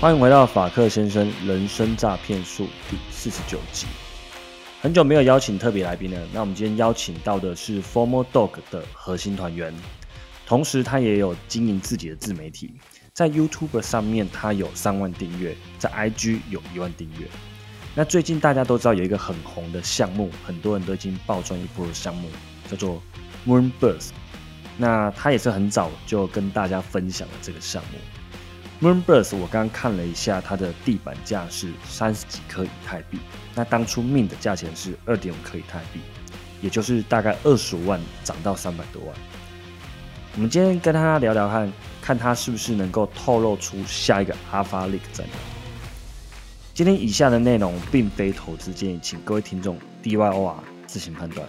欢迎回到法克先生人生诈骗术第四十九集。很久没有邀请特别来宾了，那我们今天邀请到的是 Formal Dog 的核心团员，同时他也有经营自己的自媒体，在 YouTube 上面他有三万订阅，在 IG 有一万订阅。那最近大家都知道有一个很红的项目，很多人都已经爆赚一波的项目，叫做 Moonbirds。那他也是很早就跟大家分享了这个项目。Moonbirds，我刚刚看了一下，它的地板价是三十几颗以太币。那当初命的价钱是二点五颗以太币，也就是大概二十五万涨到三百多万。我们今天跟他聊聊看，看他是不是能够透露出下一个 Alpha Leak 在哪。今天以下的内容并非投资建议，请各位听众 DYOR 自行判断。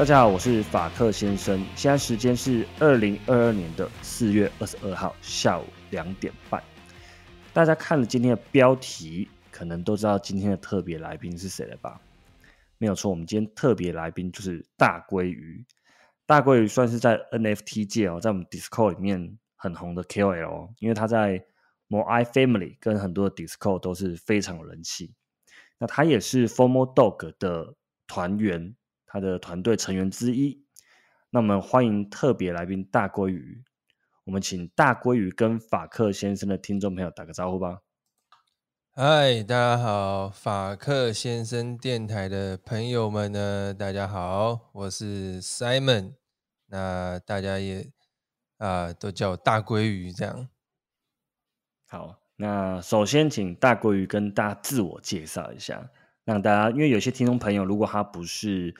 大家好，我是法克先生。现在时间是二零二二年的四月二十二号下午两点半。大家看了今天的标题，可能都知道今天的特别来宾是谁了吧？没有错，我们今天特别来宾就是大鲑鱼。大鲑鱼算是在 NFT 界哦，在我们 Discord 里面很红的 KOL，因为他在 m o i Family 跟很多的 Discord 都是非常有人气。那他也是 Formal Dog 的团员。他的团队成员之一，那我们欢迎特别来宾大鲑鱼。我们请大鲑鱼跟法克先生的听众朋友打个招呼吧。嗨，大家好，法克先生电台的朋友们呢，大家好，我是 Simon。那大家也啊都叫我大鲑鱼这样。好，那首先请大鲑鱼跟大家自我介绍一下。让大家，因为有些听众朋友，如果他不是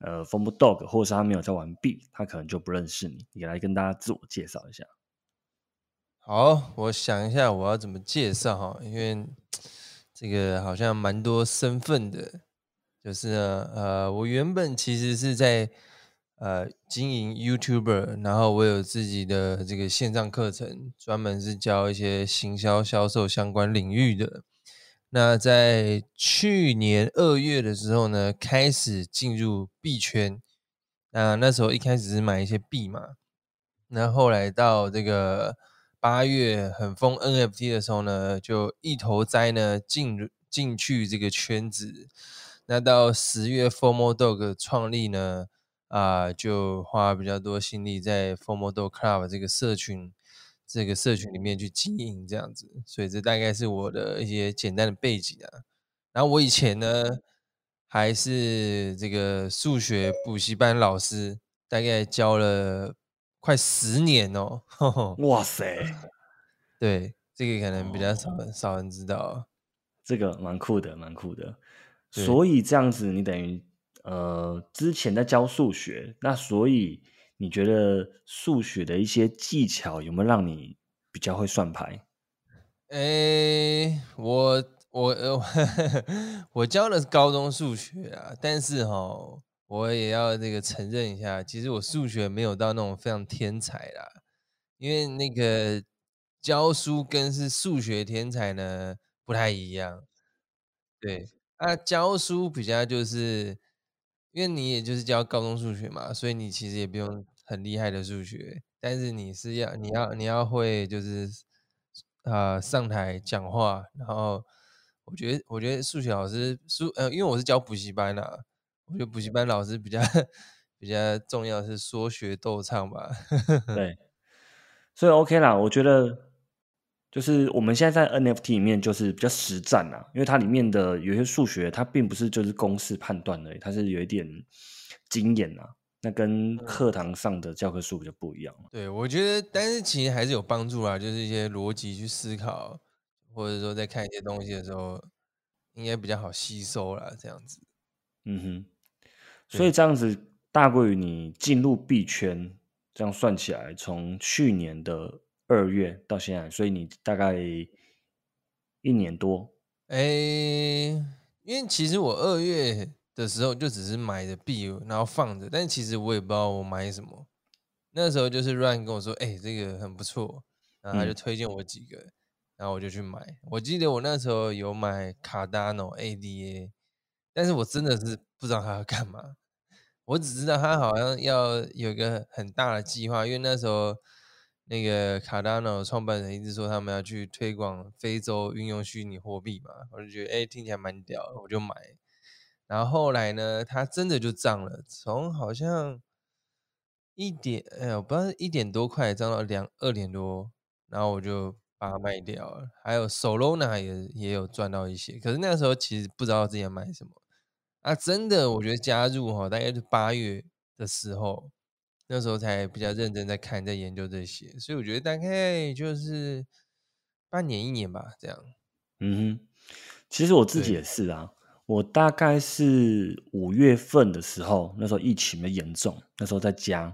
呃 f o m Dog，或者是他没有在玩币，他可能就不认识你。你来跟大家自我介绍一下。好，我想一下我要怎么介绍哈，因为这个好像蛮多身份的。就是，呃，我原本其实是在呃经营 YouTuber，然后我有自己的这个线上课程，专门是教一些行销销售相关领域的。那在去年二月的时候呢，开始进入币圈。那那时候一开始是买一些币嘛，那后来到这个八月很疯 NFT 的时候呢，就一头栽呢进进去这个圈子。那到十月 Formal Dog 创立呢，啊，就花比较多心力在 Formal Dog Club 这个社群。这个社群里面去经营这样子，所以这大概是我的一些简单的背景啊。然后我以前呢还是这个数学补习班老师，大概教了快十年哦。哇塞，对，这个可能比较少少人知道，这个蛮酷的，蛮酷的。所以这样子，你等于呃之前在教数学，那所以。你觉得数学的一些技巧有没有让你比较会算牌？诶，我我呃，我教的是高中数学啊，但是哈，我也要这个承认一下，其实我数学没有到那种非常天才啦，因为那个教书跟是数学天才呢不太一样。对，啊，教书比较就是。因为你也就是教高中数学嘛，所以你其实也不用很厉害的数学，但是你是要你要你要会就是啊上台讲话，然后我觉得我觉得数学老师数呃，因为我是教补习班的，我觉得补习班老师比较比较重要是说学逗唱吧。对，所以 OK 啦，我觉得。就是我们现在在 NFT 里面就是比较实战啊，因为它里面的有些数学，它并不是就是公式判断的，它是有一点经验啊。那跟课堂上的教科书比较不一样。对，我觉得，但是其实还是有帮助啊，就是一些逻辑去思考，或者说在看一些东西的时候，应该比较好吸收啦。这样子。嗯哼。所以这样子，大过于你进入币圈。这样算起来，从去年的二月到现在，所以你大概一年多。哎，因为其实我二月的时候就只是买的币，然后放着，但其实我也不知道我买什么。那时候就是 Run 跟我说：“哎，这个很不错。”然后他就推荐我几个，然后我就去买。我记得我那时候有买 Cardano ADA，但是我真的是不知道它要干嘛。我只知道它好像要有一个很大的计划，因为那时候那个 Cardano 创办人一直说他们要去推广非洲运用虚拟货币嘛，我就觉得哎听起来蛮屌，我就买。然后后来呢，它真的就涨了，从好像一点哎我不知道一点多块涨到两二点多，然后我就把它卖掉了。还有 Solana 也也有赚到一些，可是那时候其实不知道自己要买什么。啊，真的，我觉得加入哈，大概是八月的时候，那时候才比较认真在看、在研究这些，所以我觉得大概就是半年、一年吧，这样。嗯哼，其实我自己也是啊，我大概是五月份的时候，那时候疫情的严重，那时候在家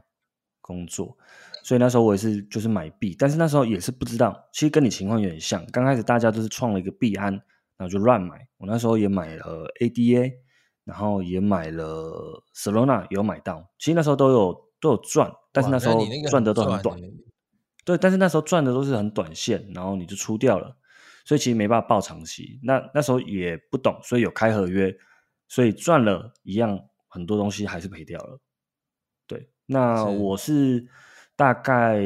工作，所以那时候我也是就是买币，但是那时候也是不知道，其实跟你情况有点像，刚开始大家都是创了一个币安，然后就乱买，我那时候也买了 ADA。然后也买了 Solana，有买到，其实那时候都有都有赚，但是那时候赚的都很短。对，但是那时候赚的都是很短线，然后你就出掉了，所以其实没办法报长期。那那时候也不懂，所以有开合约，所以赚了一样很多东西还是赔掉了。对，那我是大概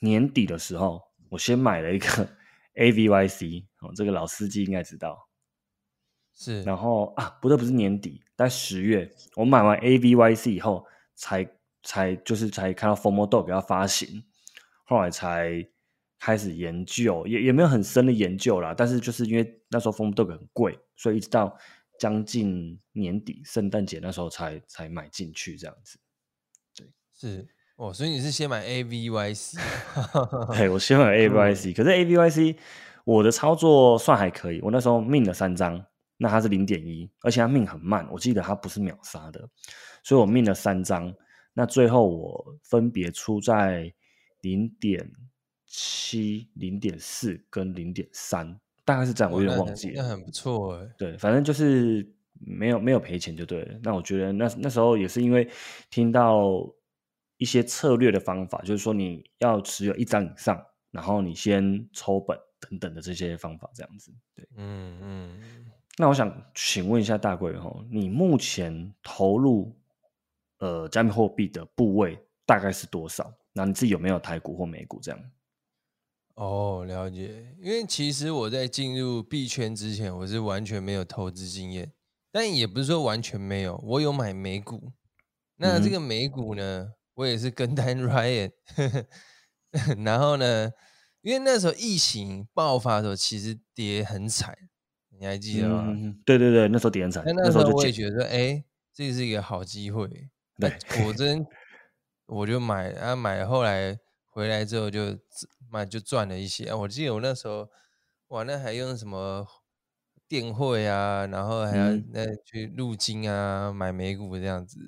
年底的时候，我先买了一个 AVYC，哦，这个老司机应该知道。是，然后啊，不对，不是年底，在十月，我买完 AVYC 以后，才才就是才看到 Formal Dog 要发行，后来才开始研究，也也没有很深的研究啦。但是就是因为那时候 Formal Dog 很贵，所以一直到将近年底圣诞节那时候才才买进去这样子。对，是哦，所以你是先买 AVYC？对，我先买 AVYC，可是 AVYC 我的操作算还可以，我那时候命了三张。那它是零点一，而且它命很慢，我记得它不是秒杀的，所以我命了三张。那最后我分别出在零点七、零点四跟零点三，大概是这样，我有点忘记了。那很不错哎。对，反正就是没有没有赔钱就对了。那我觉得那那时候也是因为听到一些策略的方法，就是说你要持有一张以上，然后你先抽本等等的这些方法，这样子。对，嗯嗯。那我想请问一下大贵哈，你目前投入呃加密货币的部位大概是多少？那你自己有没有台股或美股这样？哦，了解。因为其实我在进入币圈之前，我是完全没有投资经验，但也不是说完全没有，我有买美股。那这个美股呢，我也是跟单 Ryan，然后呢，因为那时候疫情爆发的时候，其实跌很惨。你还记得吗？对对对，那时候跌很惨。那时候我也觉得，哎，这是一个好机会。对，果真我就买，然后买，后来回来之后就买，就赚了一些。我记得我那时候，哇，那还用什么电汇啊，然后还要那去入金啊，买美股这样子。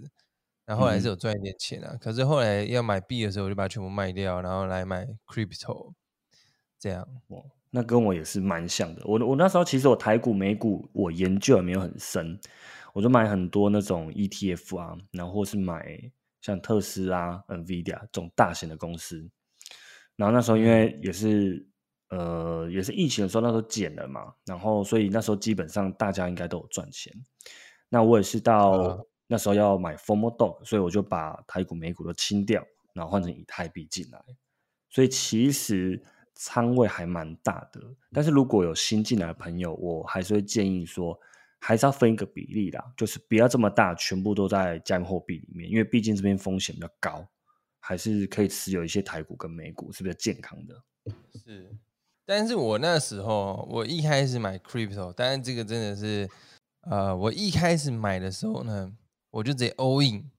然后后来是有赚一点钱啊。可是后来要买币的时候，我就把它全部卖掉，然后来买 crypto，这样。那跟我也是蛮像的。我我那时候其实我台股美股我研究也没有很深，我就买很多那种 ETF 啊，然后或是买像特斯拉、NVIDIA 这种大型的公司。然后那时候因为也是呃也是疫情的时候，那时候减了嘛，然后所以那时候基本上大家应该都有赚钱。那我也是到那时候要买 Formal Dog，所以我就把台股美股都清掉，然后换成以太币进来。所以其实。仓位还蛮大的，但是如果有新进来的朋友，我还是会建议说，还是要分一个比例啦，就是不要这么大，全部都在加密货币里面，因为毕竟这边风险比较高，还是可以持有一些台股跟美股，是比较健康的。是，但是我那时候我一开始买 crypto，但是这个真的是，呃，我一开始买的时候呢，我就直接 all in，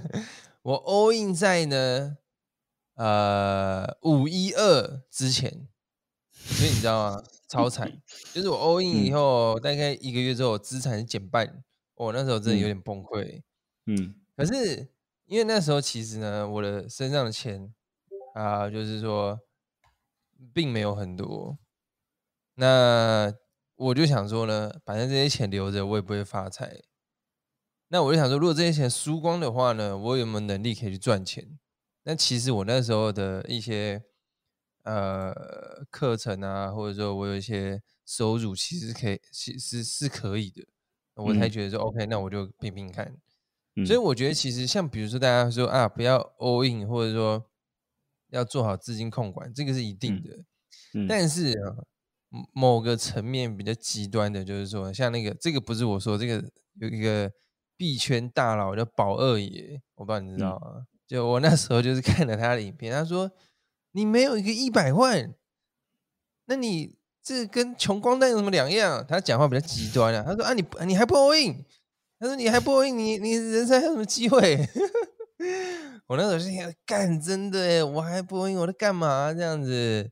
我 all in 在呢。呃，五一二之前，所以你知道吗？超惨，就是我 all in 以后，大概一个月之后，资产减半，我那时候真的有点崩溃。嗯，可是因为那时候其实呢，我的身上的钱啊，就是说并没有很多。那我就想说呢，反正这些钱留着，我也不会发财。那我就想说，如果这些钱输光的话呢，我有没有能力可以去赚钱？那其实我那时候的一些呃课程啊，或者说我有一些收入，其实可以，其实是可以的。我才觉得说，OK，那我就拼拼看。所以我觉得，其实像比如说大家说啊，不要 all in，或者说要做好资金控管，这个是一定的。但是啊，某个层面比较极端的，就是说，像那个这个不是我说，这个有一个币圈大佬叫宝二爷，我不知道你知道吗？就我那时候就是看了他的影片，他说你没有一个一百万，那你这跟穷光蛋有什么两样？他讲话比较极端啊，他说啊，你你还不 all in？他说：“你还不应你你人生还有什么机会？” 我那时候是想干，真的哎，我还不应我在干嘛这样子？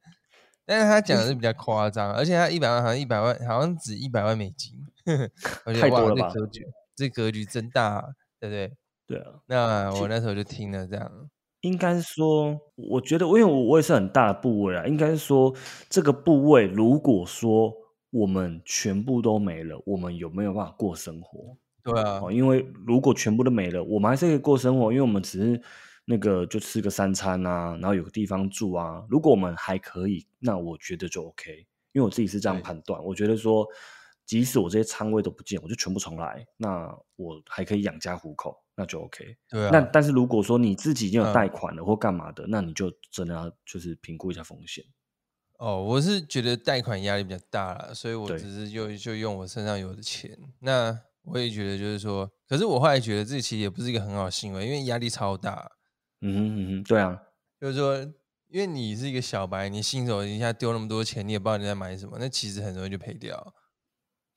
但是他讲的是比较夸张，而且他一百万好像一百万，好像只一百万美金，太多了吧？这格局，这格局真大，对不对？对啊。那我那时候就听了这样。应该说，我觉得，因为我我也是很大的部位啊。应该说，这个部位如果说我们全部都没了，我们有没有办法过生活？对啊，因为如果全部都没了，我们还是可以过生活，因为我们只是那个就吃个三餐啊，然后有个地方住啊。如果我们还可以，那我觉得就 OK。因为我自己是这样判断，我觉得说，即使我这些仓位都不见，我就全部重来，那我还可以养家糊口，那就 OK。对啊。那但是如果说你自己已经有贷款了或干嘛的，那你就真的要就是评估一下风险。哦，我是觉得贷款压力比较大了，所以我只是就就用我身上有的钱那。我也觉得，就是说，可是我后来觉得，这其实也不是一个很好的行为，因为压力超大。嗯哼嗯哼，对啊，就是说，因为你是一个小白，你新手一下丢那么多钱，你也不知道你在买什么，那其实很容易就赔掉。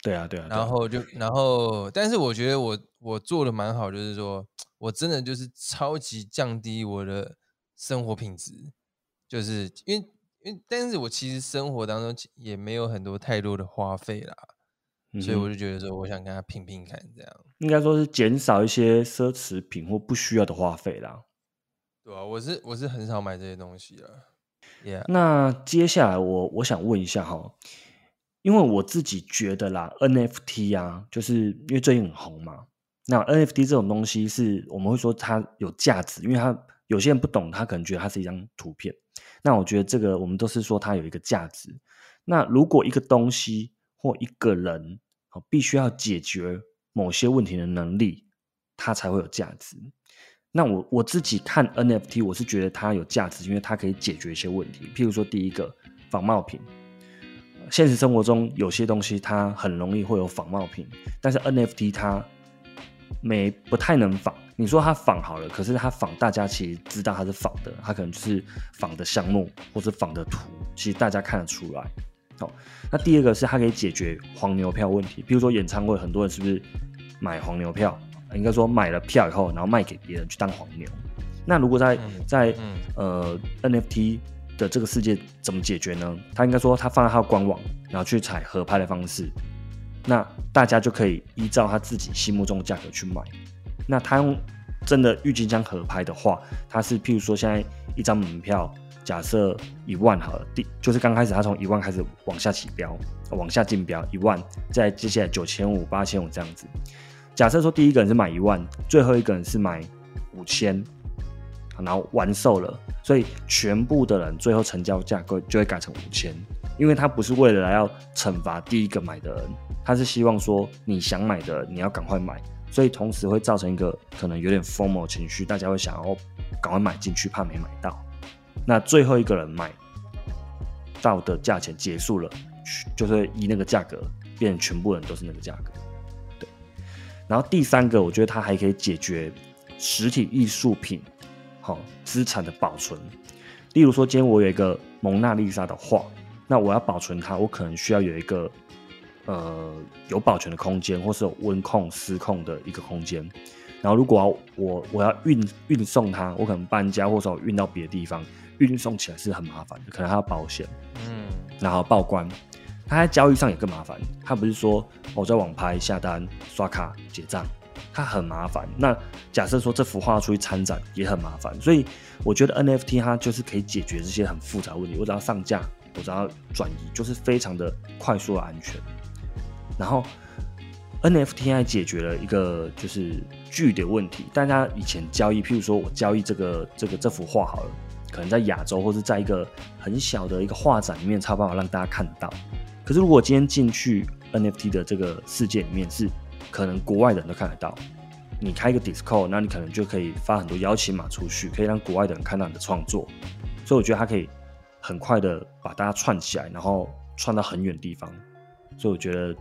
对啊，对啊。然后就，然后，但是我觉得我我做的蛮好，就是说我真的就是超级降低我的生活品质，就是因为，因为，但是我其实生活当中也没有很多太多的花费啦。所以我就觉得说，我想跟他拼拼看，这样应该说是减少一些奢侈品或不需要的花费啦。对啊，我是我是很少买这些东西了。那接下来我我想问一下哈，因为我自己觉得啦，NFT 啊，就是因为最近很红嘛。那 NFT 这种东西是我们会说它有价值，因为它有些人不懂，他可能觉得它是一张图片。那我觉得这个我们都是说它有一个价值。那如果一个东西或一个人，必须要解决某些问题的能力，它才会有价值。那我我自己看 NFT，我是觉得它有价值，因为它可以解决一些问题。譬如说，第一个仿冒品，现实生活中有些东西它很容易会有仿冒品，但是 NFT 它没不太能仿。你说它仿好了，可是它仿大家其实知道它是仿的，它可能就是仿的项目或者仿的图，其实大家看得出来。好，那第二个是它可以解决黄牛票问题。比如说演唱会，很多人是不是买黄牛票？应该说买了票以后，然后卖给别人去当黄牛。那如果在在呃 NFT 的这个世界怎么解决呢？他应该说他放在他的官网，然后去采合拍的方式，那大家就可以依照他自己心目中的价格去买。那他用真的郁金香合拍的话，他是譬如说现在一张门票。假设一万好了，第就是刚开始他从一万开始往下起标，往下竞标一万，再接下来九千五、八千五这样子。假设说第一个人是买一万，最后一个人是买五千，然后完售了，所以全部的人最后成交价格就会改成五千，因为他不是为了来要惩罚第一个买的人，他是希望说你想买的你要赶快买，所以同时会造成一个可能有点疯魔情绪，大家会想要赶快买进去，怕没买到。那最后一个人买到的价钱结束了，就是以那个价格变成全部人都是那个价格，对。然后第三个，我觉得它还可以解决实体艺术品好资产的保存。例如说，今天我有一个蒙娜丽莎的画，那我要保存它，我可能需要有一个呃有保存的空间，或是有温控、失控的一个空间。然后如果我我要运运送它，我可能搬家，或者我运到别的地方。运送起来是很麻烦的，可能还要保险，嗯，然后报关，它在交易上也更麻烦。它不是说我在网拍下单刷卡结账，它很麻烦。那假设说这幅画出去参展也很麻烦，所以我觉得 NFT 它就是可以解决这些很复杂问题。我只要上架，我只要转移，就是非常的快速、安全。然后 NFT 还解决了一个就是距离的问题。大家以前交易，譬如说我交易这个这个这幅画好了，可能在亚洲或是在一个很小的一个画展里面才有办法让大家看到。可是如果今天进去 NFT 的这个世界里面是。可能国外的人都看得到，你开一个 Discord，那你可能就可以发很多邀请码出去，可以让国外的人看到你的创作。所以我觉得它可以很快的把大家串起来，然后串到很远地方。所以我觉得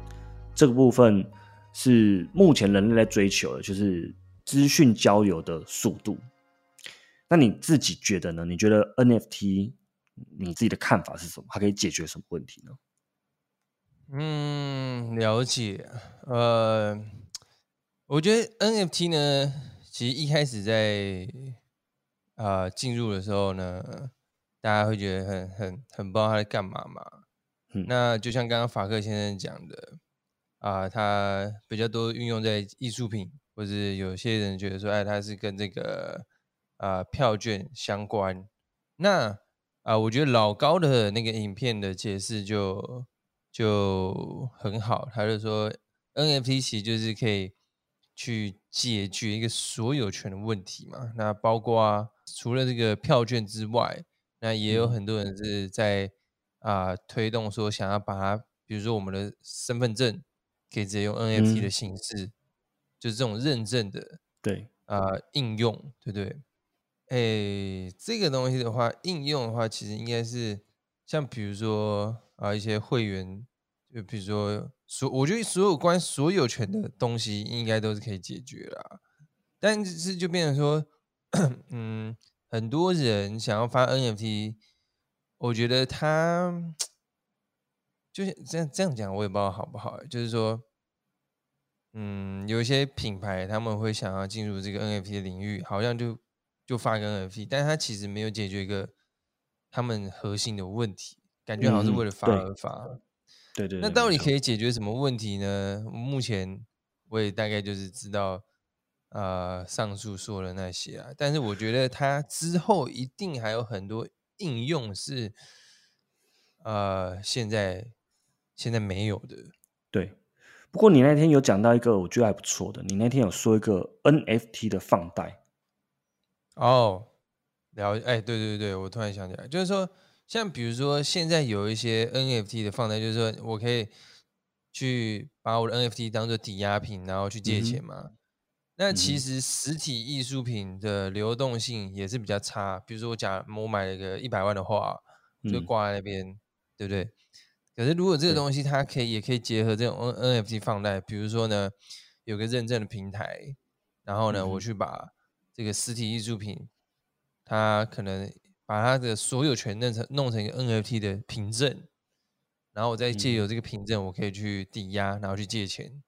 这个部分是目前人类在追求的，就是资讯交流的速度。那你自己觉得呢？你觉得 NFT 你自己的看法是什么？它可以解决什么问题呢？嗯，了解。呃，我觉得 NFT 呢，其实一开始在啊进入的时候呢，大家会觉得很很很不知道他在干嘛嘛。那就像刚刚法克先生讲的啊，他比较多运用在艺术品，或者有些人觉得说，哎，他是跟这个啊票券相关。那啊，我觉得老高的那个影片的解释就。就很好，他就说 NFT 其实就是可以去解决一个所有权的问题嘛。那包括除了这个票券之外，那也有很多人是在啊推动说想要把它，比如说我们的身份证可以直接用 NFT 的形式，就是这种认证的对啊应用，对不对？哎，这个东西的话，应用的话，其实应该是像比如说。啊，一些会员，就比如说所，我觉得所有关所有权的东西，应该都是可以解决啦。但是就变成说，嗯，很多人想要发 NFT，我觉得他就是这样这样讲，我也不知道好不好。就是说，嗯，有一些品牌他们会想要进入这个 NFT 的领域，好像就就发个 NFT，但是他其实没有解决一个他们核心的问题。感觉好像是为了发而发，对对。那到底可以解决什么问题呢？目前我也大概就是知道，呃，上述说的那些啊。但是我觉得它之后一定还有很多应用是，呃，现在现在没有的。对。不过你那天有讲到一个我觉得还不错的，你那天有说一个 NFT 的放贷。哦，了，哎，对对对，我突然想起来，就是说。像比如说，现在有一些 NFT 的放贷，就是说我可以去把我的 NFT 当做抵押品，然后去借钱嘛。那其实实体艺术品的流动性也是比较差。比如说，我假我买了一个一百万的画，就挂在那边，对不对？可是如果这个东西它可以也可以结合这种 N NFT 放贷，比如说呢，有个认证的平台，然后呢，我去把这个实体艺术品，它可能。把它的所有权弄成弄成一个 NFT 的凭证，然后我再借由这个凭证，我可以去抵押，然后去借钱。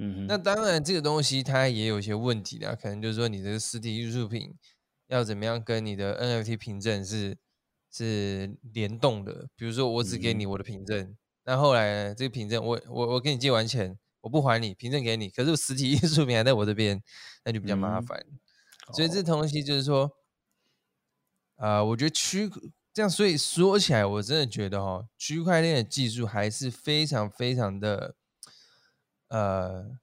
嗯，那当然这个东西它也有一些问题的，可能就是说你这个实体艺术品要怎么样跟你的 NFT 凭证是是联动的。比如说我只给你我的凭证，那后来这个凭证我我我跟你借完钱，我不还你凭证给你，可是实体艺术品还在我这边，那就比较麻烦。所以这东西就是说。啊，我觉得区这样，所以说起来，我真的觉得哦，区块链的技术还是非常非常的呃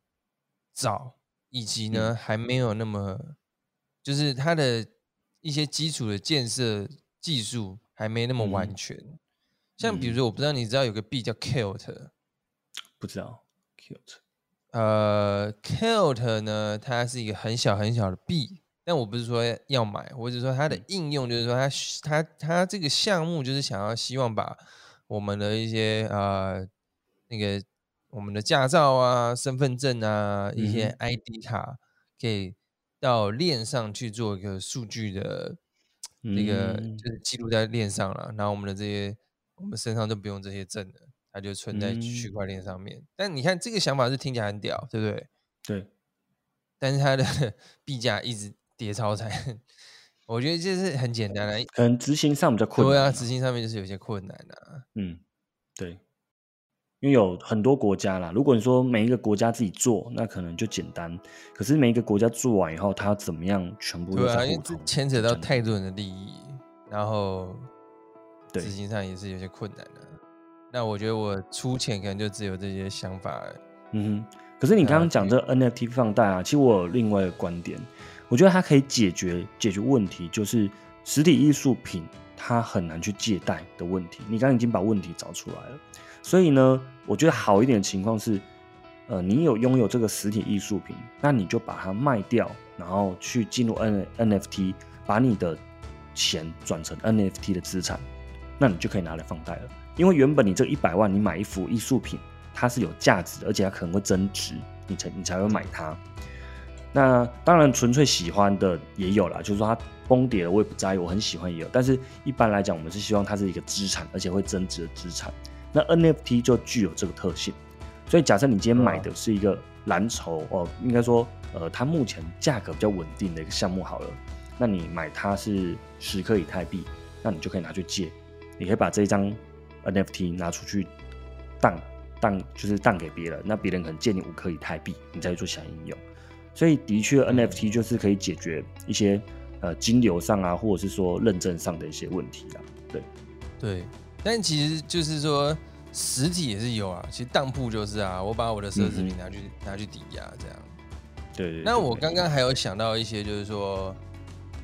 早，以及呢还没有那么，就是它的一些基础的建设技术还没那么完全。像比如说，我不知道你知道有个币叫 Kilt，不知道 Kilt，呃，Kilt 呢，它是一个很小很小的币。但我不是说要买，我只是说它的应用，就是说它它它这个项目就是想要希望把我们的一些呃那个我们的驾照啊、身份证啊、一些 ID 卡，可以到链上去做一个数据的那个，就是记录在链上了。然后我们的这些我们身上就不用这些证了，它就存在区块链上面。但你看这个想法是听起来很屌，对不对？对。但是它的 币价一直。跌超惨，我觉得这是很简单的，可能执行上比较困难。对啊，执行上面就是有些困难啊。嗯，对。因为有很多国家啦。如果你说每一个国家自己做，那可能就简单。可是每一个国家做完以后，它要怎么样全部对啊，因在为这牵扯到太多人的利益，然后对执行上也是有些困难的、那我觉得我出钱可能就只有这些想法。嗯哼。可是你刚刚讲这 NFT 放贷啊，其实我有另外一个观点，我觉得它可以解决解决问题，就是实体艺术品它很难去借贷的问题。你刚刚已经把问题找出来了，所以呢，我觉得好一点的情况是，呃，你有拥有这个实体艺术品，那你就把它卖掉，然后去进入 N NFT，把你的钱转成 NFT 的资产，那你就可以拿来放贷了。因为原本你这一百万，你买一幅艺术品。它是有价值的，而且它可能会增值，你才你才会买它。那当然，纯粹喜欢的也有啦，就是说它崩跌了，我也不在意，我很喜欢也有。但是一般来讲，我们是希望它是一个资产，而且会增值的资产。那 NFT 就具有这个特性。所以假设你今天买的是一个蓝筹哦，应该说呃，它目前价格比较稳定的一个项目好了，那你买它是十颗以太币，那你就可以拿去借，你可以把这一张 NFT 拿出去当。当就是当给别人，那别人可能借你五颗以太币，你再去做相应用。所以的确，NFT 就是可以解决一些呃金流上啊，或者是说认证上的一些问题啦。对，对，但其实就是说实体也是有啊。其实当铺就是啊，我把我的奢侈品拿去拿去抵押这样。对。那我刚刚还有想到一些，就是说，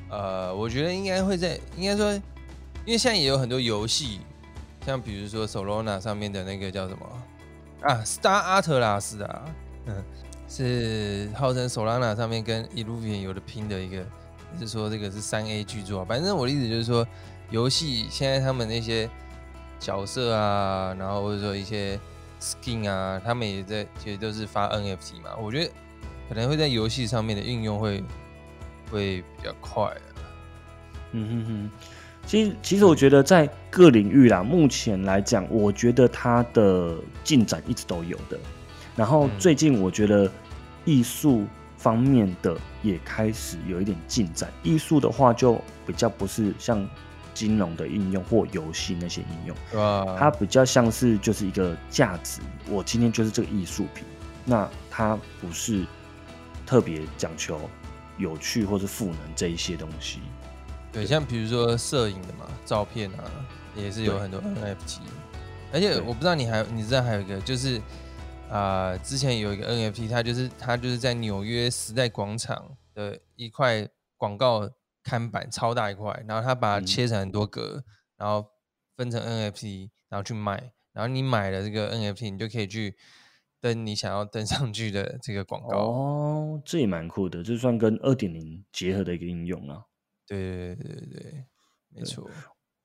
呃，我觉得应该会在，应该说，因为现在也有很多游戏，像比如说 Solana 上面的那个叫什么？啊，Star Atlas 啊，嗯，是号称 Solana 上面跟 Illuvian 有的拼的一个，是说这个是三 A 巨作。反正我的意思就是说，游戏现在他们那些角色啊，然后或者说一些 Skin 啊，他们也在，其实都是发 NFT 嘛。我觉得可能会在游戏上面的应用会会比较快。嗯哼哼。其实，其实我觉得在各领域啦，目前来讲，我觉得它的进展一直都有的。然后最近，我觉得艺术方面的也开始有一点进展。艺术的话，就比较不是像金融的应用或游戏那些应用，它比较像是就是一个价值。我今天就是这个艺术品，那它不是特别讲求有趣或是赋能这一些东西。对，像比如说摄影的嘛，照片啊，也是有很多 NFT，而且我不知道你还你知道还有一个就是啊，之前有一个 NFT，它就是它就是在纽约时代广场的一块广告看板，超大一块，然后他把它切成很多格，然后分成 NFT，然后去卖，然后你买了这个 NFT，你就可以去登你想要登上去的这个广告。哦，这也蛮酷的，这算跟二点零结合的一个应用啊。对对对对对，没错。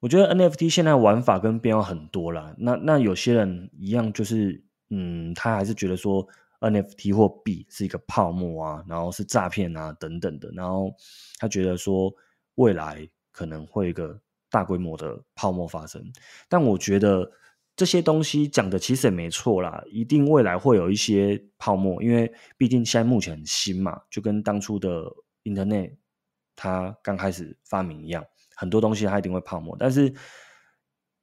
我觉得 NFT 现在玩法跟变化很多了。那那有些人一样，就是嗯，他还是觉得说 NFT 或币是一个泡沫啊，然后是诈骗啊等等的。然后他觉得说未来可能会一个大规模的泡沫发生。但我觉得这些东西讲的其实也没错啦，一定未来会有一些泡沫，因为毕竟现在目前很新嘛，就跟当初的 Internet。它刚开始发明一样，很多东西它一定会泡沫，但是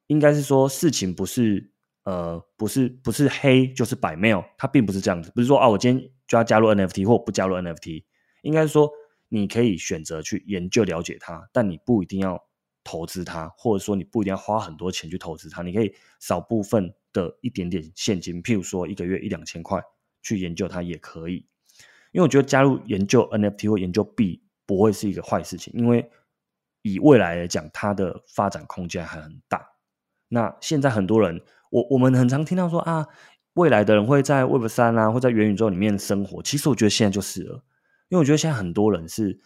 应该是说事情不是呃不是不是黑就是白，没有，它并不是这样子，不是说啊我今天就要加入 NFT 或不加入 NFT，应该说你可以选择去研究了解它，但你不一定要投资它，或者说你不一定要花很多钱去投资它，你可以少部分的一点点现金，譬如说一个月一两千块去研究它也可以，因为我觉得加入研究 NFT 或研究币。不会是一个坏事情，因为以未来来讲，它的发展空间还很大。那现在很多人，我我们很常听到说啊，未来的人会在 Web 三啊，或在元宇宙里面生活。其实我觉得现在就是了，因为我觉得现在很多人是，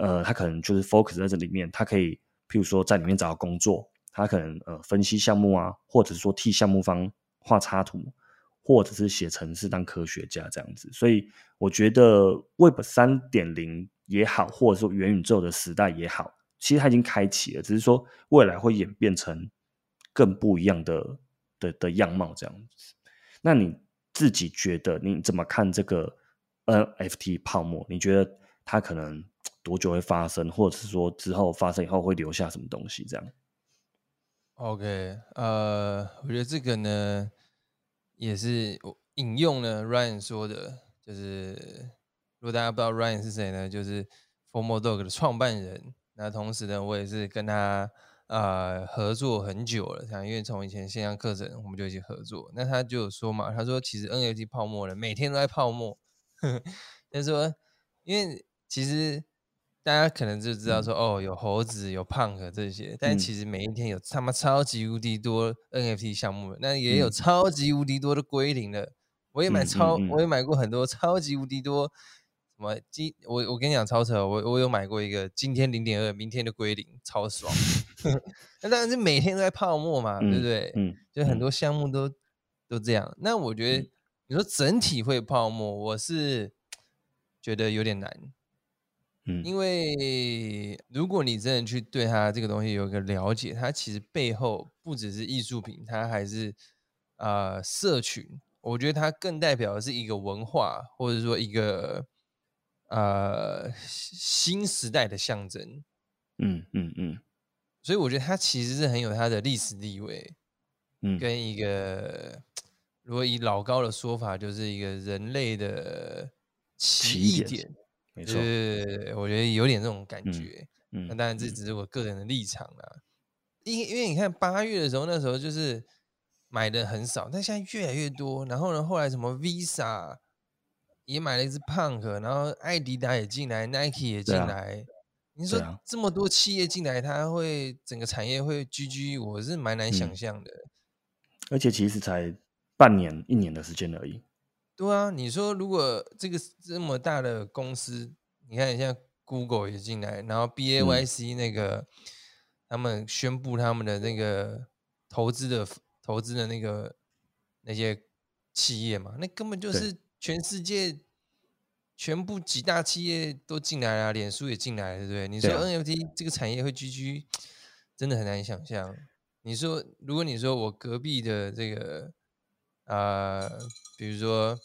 呃，他可能就是 focus 在这里面，他可以，譬如说在里面找到工作，他可能呃分析项目啊，或者说替项目方画插图。或者是写程式当科学家这样子，所以我觉得 Web 三点零也好，或者说元宇宙的时代也好，其实它已经开启了，只是说未来会演变成更不一样的的的样貌这样子。那你自己觉得你怎么看这个 NFT 泡沫？你觉得它可能多久会发生，或者是说之后发生以后会留下什么东西？这样？OK，呃，我觉得这个呢。也是我引用了 Ryan 说的，就是如果大家不知道 Ryan 是谁呢，就是 Formal Dog 的创办人。那同时呢，我也是跟他呃合作很久了，像因为从以前线上课程我们就一起合作。那他就有说嘛，他说其实 NFT 泡沫了，每天都在泡沫。他说，因为其实大家可能就知道说，哦，有猴子，有 Punk 这些，但其实每一天有他妈超级无敌多 NFT 项目，那也有超级无敌多的归零的。我也买超，我也买过很多超级无敌多。什么今我我跟你讲超扯，我我有买过一个今天零点二，明天就归零，超爽。那当然是每天都在泡沫嘛，对不对？嗯，就很多项目都都这样。那我觉得你说整体会泡沫，我是觉得有点难。嗯，因为如果你真的去对它这个东西有一个了解，它其实背后不只是艺术品，它还是啊社群。我觉得它更代表的是一个文化，或者说一个。呃，新时代的象征，嗯嗯嗯，所以我觉得它其实是很有它的历史地位，嗯，跟一个如果以老高的说法，就是一个人类的奇异点，没错，我觉得有点这种感觉。嗯，那当然这只是我个人的立场啦。因因为你看八月的时候，那时候就是买的很少，但现在越来越多。然后呢，后来什么 Visa。也买了一只 Punk，然后艾迪达也进来，Nike 也进来。你说这么多企业进来，它会整个产业会 GG，我是蛮难想象的。而且其实才半年、一年的时间而已。对啊，你说如果这个这么大的公司，你看现在 Google 也进来，然后 BAYC 那个他们宣布他们的那个投资的投资的那个那些企业嘛，那根本就是。全世界全部几大企业都进来了，脸书也进来了，对不对？你说 NFT 这个产业会居居真的很难想象。你说，如果你说我隔壁的这个，呃，比如说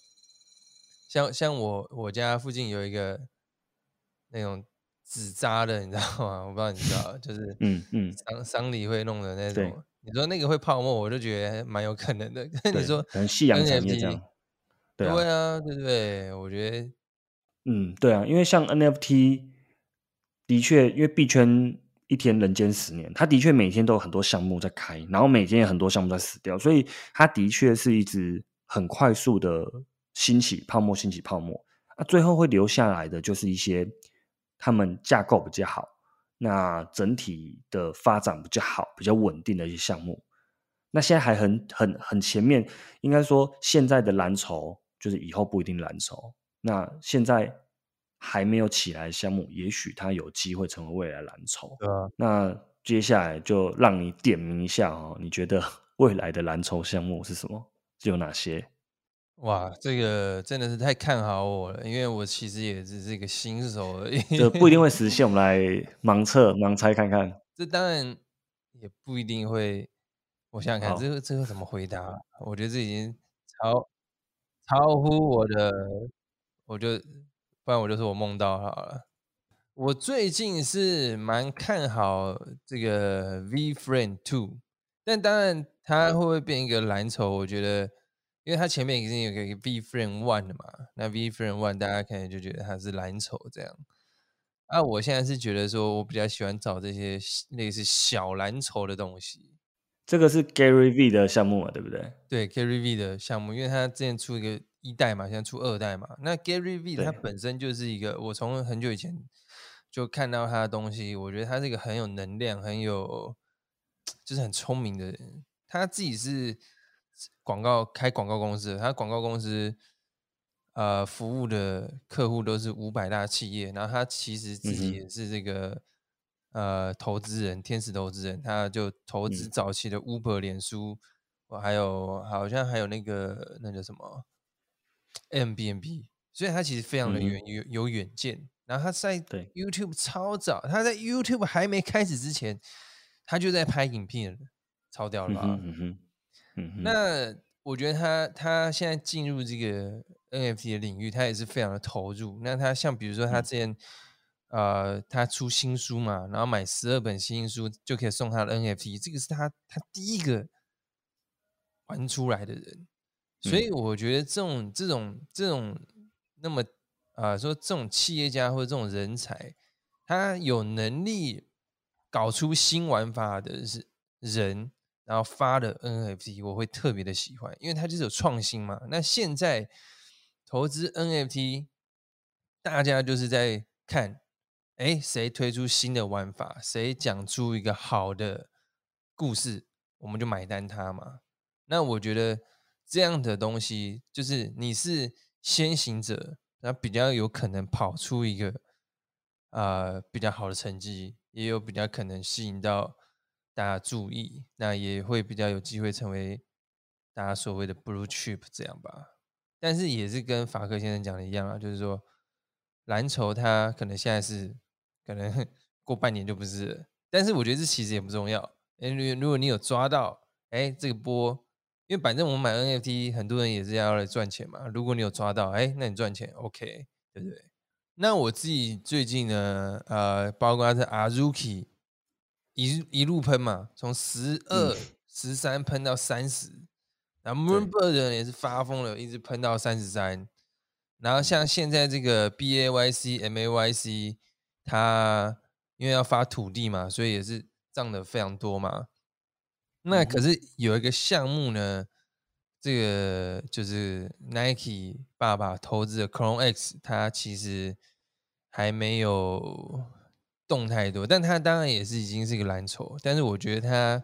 像像我我家附近有一个那种纸扎的，你知道吗？我不知道你知道，就是嗯嗯，商商里会弄的那种。你说那个会泡沫，我就觉得蛮有可能的。跟你说，可能夕阳产业这样。对啊，对不对？我觉得，嗯，对啊，因为像 NFT，的确，因为币圈一天人间十年，它的确每天都有很多项目在开，然后每天有很多项目在死掉，所以它的确是一直很快速的兴起泡沫，兴起泡沫。那最后会留下来的就是一些他们架构比较好，那整体的发展比较好、比较稳定的一些项目。那现在还很很很前面，应该说现在的蓝筹。就是以后不一定蓝筹，那现在还没有起来的项目，也许它有机会成为未来蓝筹。对啊，那接下来就让你点名一下哦，你觉得 未来的蓝筹项目是什么？有哪些？哇，这个真的是太看好我了，因为我其实也只是一个新手而已，这不一定会实现。我们来 盲测、盲猜看看。这当然也不一定会，我想想看，这个这个怎么回答？我觉得这已经超。超乎我的，我就不然我就说我梦到好了。我最近是蛮看好这个 V Friend Two，但当然它会不会变一个蓝筹？我觉得，因为它前面已经有个 V Friend One 了嘛，那 V Friend One 大家可能就觉得它是蓝筹这样。啊，我现在是觉得说我比较喜欢找这些类似小蓝筹的东西。这个是 Gary V 的项目嘛，对不对？对 Gary V 的项目，因为他之前出一个一代嘛，现在出二代嘛。那 Gary V 他本身就是一个，我从很久以前就看到他的东西，我觉得他是一个很有能量、很有就是很聪明的人。他自己是广告开广告公司，他广告公司呃服务的客户都是五百大企业，然后他其实自己也是这个。呃，投资人，天使投资人，他就投资早期的 Uber、脸书，我还有好像还有那个那叫什么 M B N B，所以他其实非常的远有有远见。然后他在 YouTube 超早，他在 YouTube 还没开始之前，他就在拍影片了，超屌了吧？嗯哼，嗯哼。那我觉得他他现在进入这个 NFT 的领域，他也是非常的投入。那他像比如说他之前。呃，他出新书嘛，然后买十二本新书就可以送他的 NFT，这个是他他第一个玩出来的人。所以我觉得这种这种这种那么啊，说这种企业家或者这种人才，他有能力搞出新玩法的是人，然后发的 NFT，我会特别的喜欢，因为他就是有创新嘛。那现在投资 NFT，大家就是在看，哎，谁推出新的玩法，谁讲出一个好的故事，我们就买单他嘛。那我觉得。这样的东西就是你是先行者，那比较有可能跑出一个啊比较好的成绩，也有比较可能吸引到大家注意，那也会比较有机会成为大家所谓的 blue chip 这样吧。但是也是跟法克先生讲的一样啊，就是说蓝筹它可能现在是可能 过半年就不是了，但是我觉得这其实也不重要，哎，如如果你有抓到哎这个波。因为反正我们买 NFT，很多人也是要来赚钱嘛。如果你有抓到，哎，那你赚钱，OK，对不对？那我自己最近呢，呃，包括是 Aruki 一一路喷嘛，从十二、十三喷到三十，然后 Moonbird 也是发疯了，一直喷到三十三。然后像现在这个 BAYC、MAYC，它因为要发土地嘛，所以也是涨的非常多嘛。那可是有一个项目呢，这个就是 Nike 爸爸投资的 Clone X，它其实还没有动太多，但它当然也是已经是一个蓝筹。但是我觉得他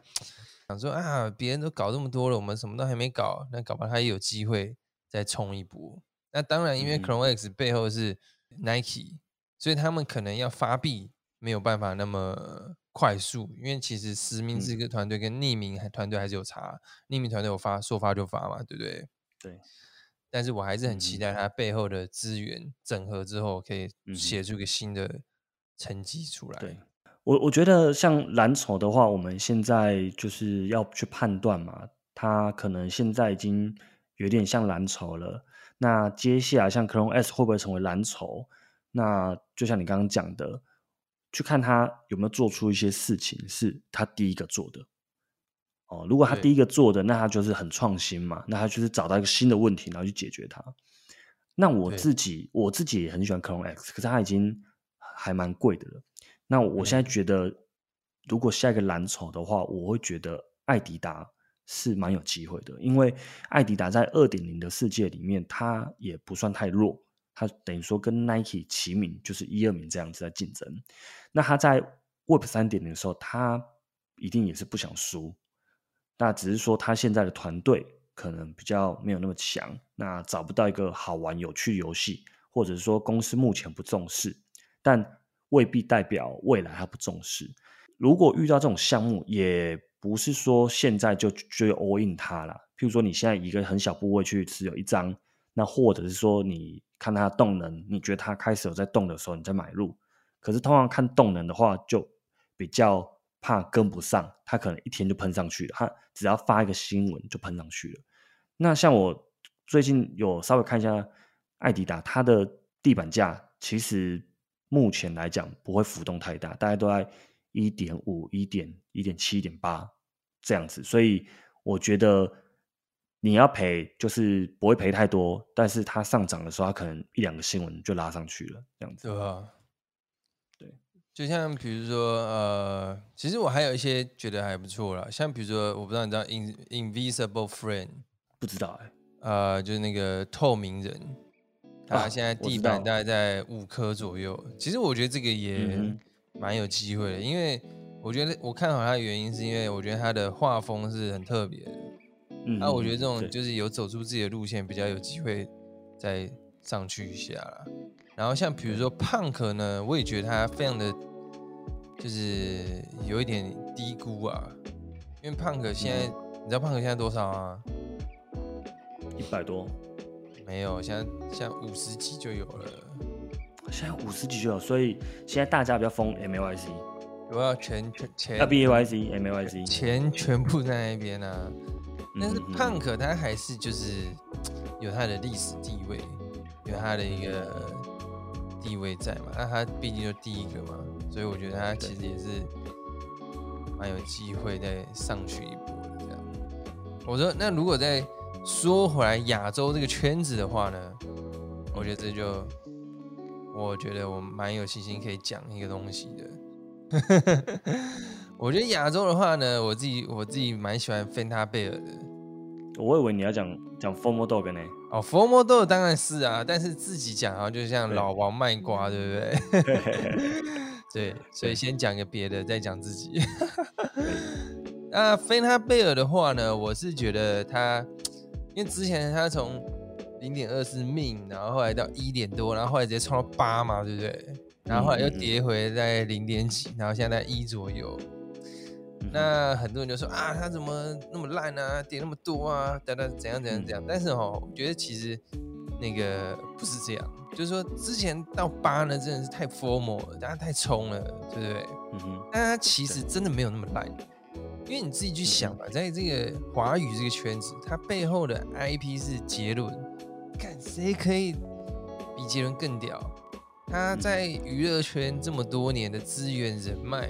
想说啊，别人都搞这么多了，我们什么都还没搞，那搞不好他也有机会再冲一波。那当然，因为 Clone X 背后是 Nike，所以他们可能要发币没有办法那么。快速，因为其实实名这个团队跟匿名团队还是有差。匿名团队有发说发就发嘛，对不对？对。但是我还是很期待它背后的资源整合之后，可以写出一个新的成绩出来。对我，我觉得像蓝筹的话，我们现在就是要去判断嘛，它可能现在已经有点像蓝筹了。那接下来像 Clone S 会不会成为蓝筹？那就像你刚刚讲的。去看他有没有做出一些事情是他第一个做的哦。如果他第一个做的，那他就是很创新嘛。那他就是找到一个新的问题，然后去解决它。那我自己我自己也很喜欢 Clone X，可是它已经还蛮贵的了。那我现在觉得，如果下一个蓝筹的话，我会觉得艾迪达是蛮有机会的，因为艾迪达在二点零的世界里面，它也不算太弱。他等于说跟 Nike 齐名，就是一二名这样子在竞争。那他在 Web 三点零的时候，他一定也是不想输。那只是说他现在的团队可能比较没有那么强，那找不到一个好玩有趣游戏，或者是说公司目前不重视，但未必代表未来他不重视。如果遇到这种项目，也不是说现在就就 all in 它了。譬如说你现在一个很小部位去持有一张，那或者是说你。看它动能，你觉得它开始有在动的时候，你再买入。可是通常看动能的话，就比较怕跟不上，它可能一天就喷上去了。它只要发一个新闻就喷上去了。那像我最近有稍微看一下艾迪达，它的地板价其实目前来讲不会浮动太大，大概都在一点五、一点一点七、一点八这样子。所以我觉得。你要赔，就是不会赔太多，但是它上涨的时候，它可能一两个新闻就拉上去了，这样子。对啊，对，就像比如说，呃，其实我还有一些觉得还不错啦，像比如说，我不知道你知道 In Invisible Friend，不知道哎，呃，就是那个透明人，他现在地板大概在五颗左右。其实我觉得这个也蛮有机会的，因为我觉得我看好他的原因是因为我觉得他的画风是很特别的。那我觉得这种就是有走出自己的路线，比较有机会再上去一下啦。然后像比如说 Punk 呢，我也觉得他非常的，就是有一点低估啊。因为 Punk 现在，你知道 Punk 现在多少啊？一百多？没有，现在现在五十几就有了。现在五十几就有，所以现在大家比较疯 MLYC。我要全全钱。要 BAYC MLYC。钱全部在那边啊。但是胖可他还是就是有他的历史地位，有他的一个地位在嘛。那他毕竟就第一个嘛，所以我觉得他其实也是蛮有机会再上去一波的这样。我说，那如果再说回来，亚洲这个圈子的话呢，我觉得这就，我觉得我蛮有信心可以讲一个东西的。我觉得亚洲的话呢，我自己我自己蛮喜欢芬塔贝尔的。我以为你要讲讲 Formal Dog 呢。哦，Formal Dog 当然是啊，但是自己讲好像就像老王卖瓜，对不 对？对，所以先讲个别的，再讲自己。那芬塔贝尔的话呢，我是觉得他，因为之前他从零点二四命，然后后来到一点多，然后后来直接冲到八嘛，对不对？然后后来又跌回在零点几，然后现在在一左右。那很多人就说啊，他怎么那么烂啊，点那么多啊，等等怎样怎样怎样。但是哦，我觉得其实那个不是这样。就是说，之前到八呢，真的是太 formal 了，大家太冲了，对不对？嗯哼。但他其实真的没有那么烂，因为你自己去想吧，在这个华语这个圈子，它背后的 IP 是杰伦，看谁可以比杰伦更屌？他在娱乐圈这么多年的资源人脉，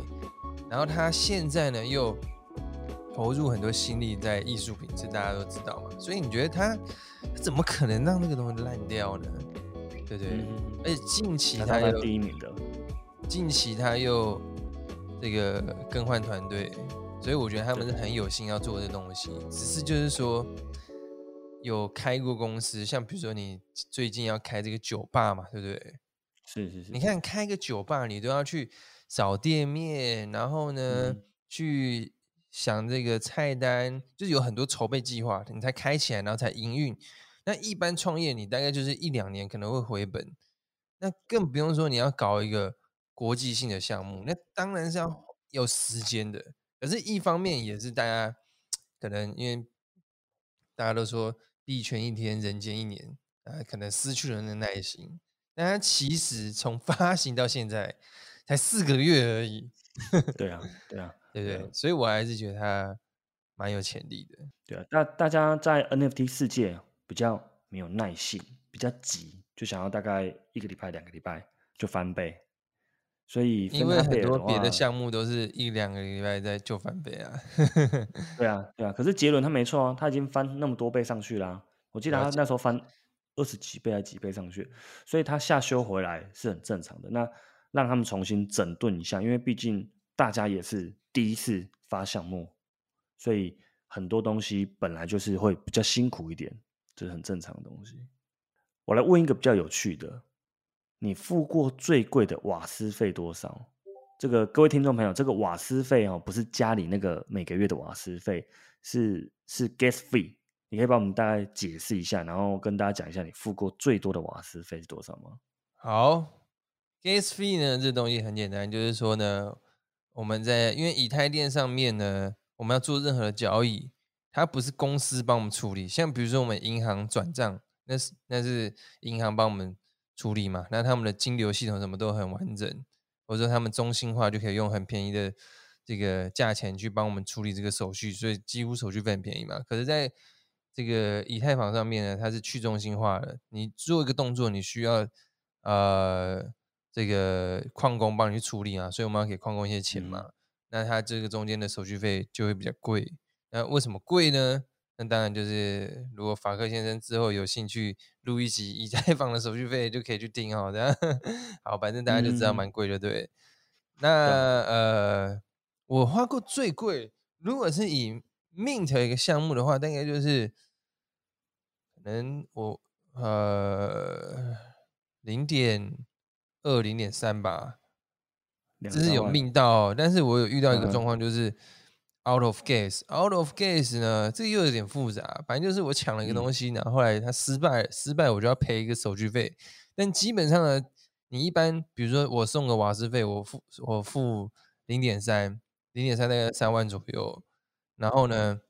然后他现在呢又投入很多心力在艺术品，这大家都知道嘛。所以你觉得他怎么可能让那个东西烂掉呢？对对，而且近期他又第一名的，近期他又这个更换团队，所以我觉得他们是很有心要做这东西。只是就是说，有开过公司，像比如说你最近要开这个酒吧嘛，对不对？是是是。你看开个酒吧，你都要去找店面，然后呢去想这个菜单，就是有很多筹备计划，你才开起来，然后才营运。那一般创业，你大概就是一两年可能会回本，那更不用说你要搞一个国际性的项目，那当然是要有时间的。可是，一方面也是大家可能因为大家都说币圈一天，人间一年，啊，可能失去了那耐心。那它其实从发行到现在才四个月而已。对啊，对啊，对不对？所以我还是觉得他蛮有潜力的。对啊，那大家在 NFT 世界。比较没有耐性，比较急，就想要大概一个礼拜、两个礼拜就翻倍，所以因为很多别的项目都是一两个礼拜在就翻倍啊。对啊，对啊。可是杰伦他没错啊，他已经翻那么多倍上去了。我记得他那时候翻二十几倍还几倍上去，所以他下修回来是很正常的。那让他们重新整顿一下，因为毕竟大家也是第一次发项目，所以很多东西本来就是会比较辛苦一点。这是很正常的东西。我来问一个比较有趣的：你付过最贵的瓦斯费多少？这个各位听众朋友，这个瓦斯费哦，不是家里那个每个月的瓦斯费，是是 gas fee。你可以帮我们大概解释一下，然后跟大家讲一下你付过最多的瓦斯费是多少吗？好，gas fee 呢，这东西很简单，就是说呢，我们在因为以太链上面呢，我们要做任何的交易。它不是公司帮我们处理，像比如说我们银行转账，那是那是银行帮我们处理嘛，那他们的金流系统什么都很完整，或者说他们中心化就可以用很便宜的这个价钱去帮我们处理这个手续，所以几乎手续费很便宜嘛。可是在这个以太坊上面呢，它是去中心化的，你做一个动作，你需要呃这个矿工帮你去处理啊，所以我们要给矿工一些钱嘛，那他这个中间的手续费就会比较贵。那为什么贵呢？那当然就是，如果法克先生之后有兴趣录一集以太坊的手续费，就可以去听哦。这 样好，反正大家就知道蛮贵的，对。那呃，我花过最贵，如果是以 Mint 一个项目的话，大概就是可能我呃零点二、零点三吧，这是有命到。但是我有遇到一个状况，就是。Out of gas，out of gas 呢？这又有点复杂。反正就是我抢了一个东西，然后后来它失败，失败我就要赔一个手续费。但基本上呢，你一般比如说我送个瓦斯费，我付我付零点三，零点三大概三万左右。然后呢，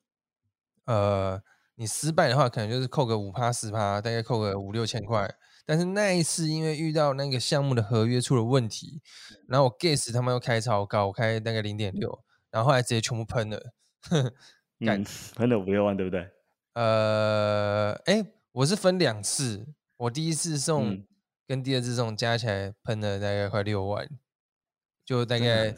呃，你失败的话，可能就是扣个五趴十趴，大概扣个五六千块。但是那一次因为遇到那个项目的合约出了问题，然后我 gas 他们又开超高，我开大概零点六。然后后来直接全部喷了，干喷了五六万，对不对？呃，哎，我是分两次，我第一次送跟第二次送加起来喷了大概快六万，就大概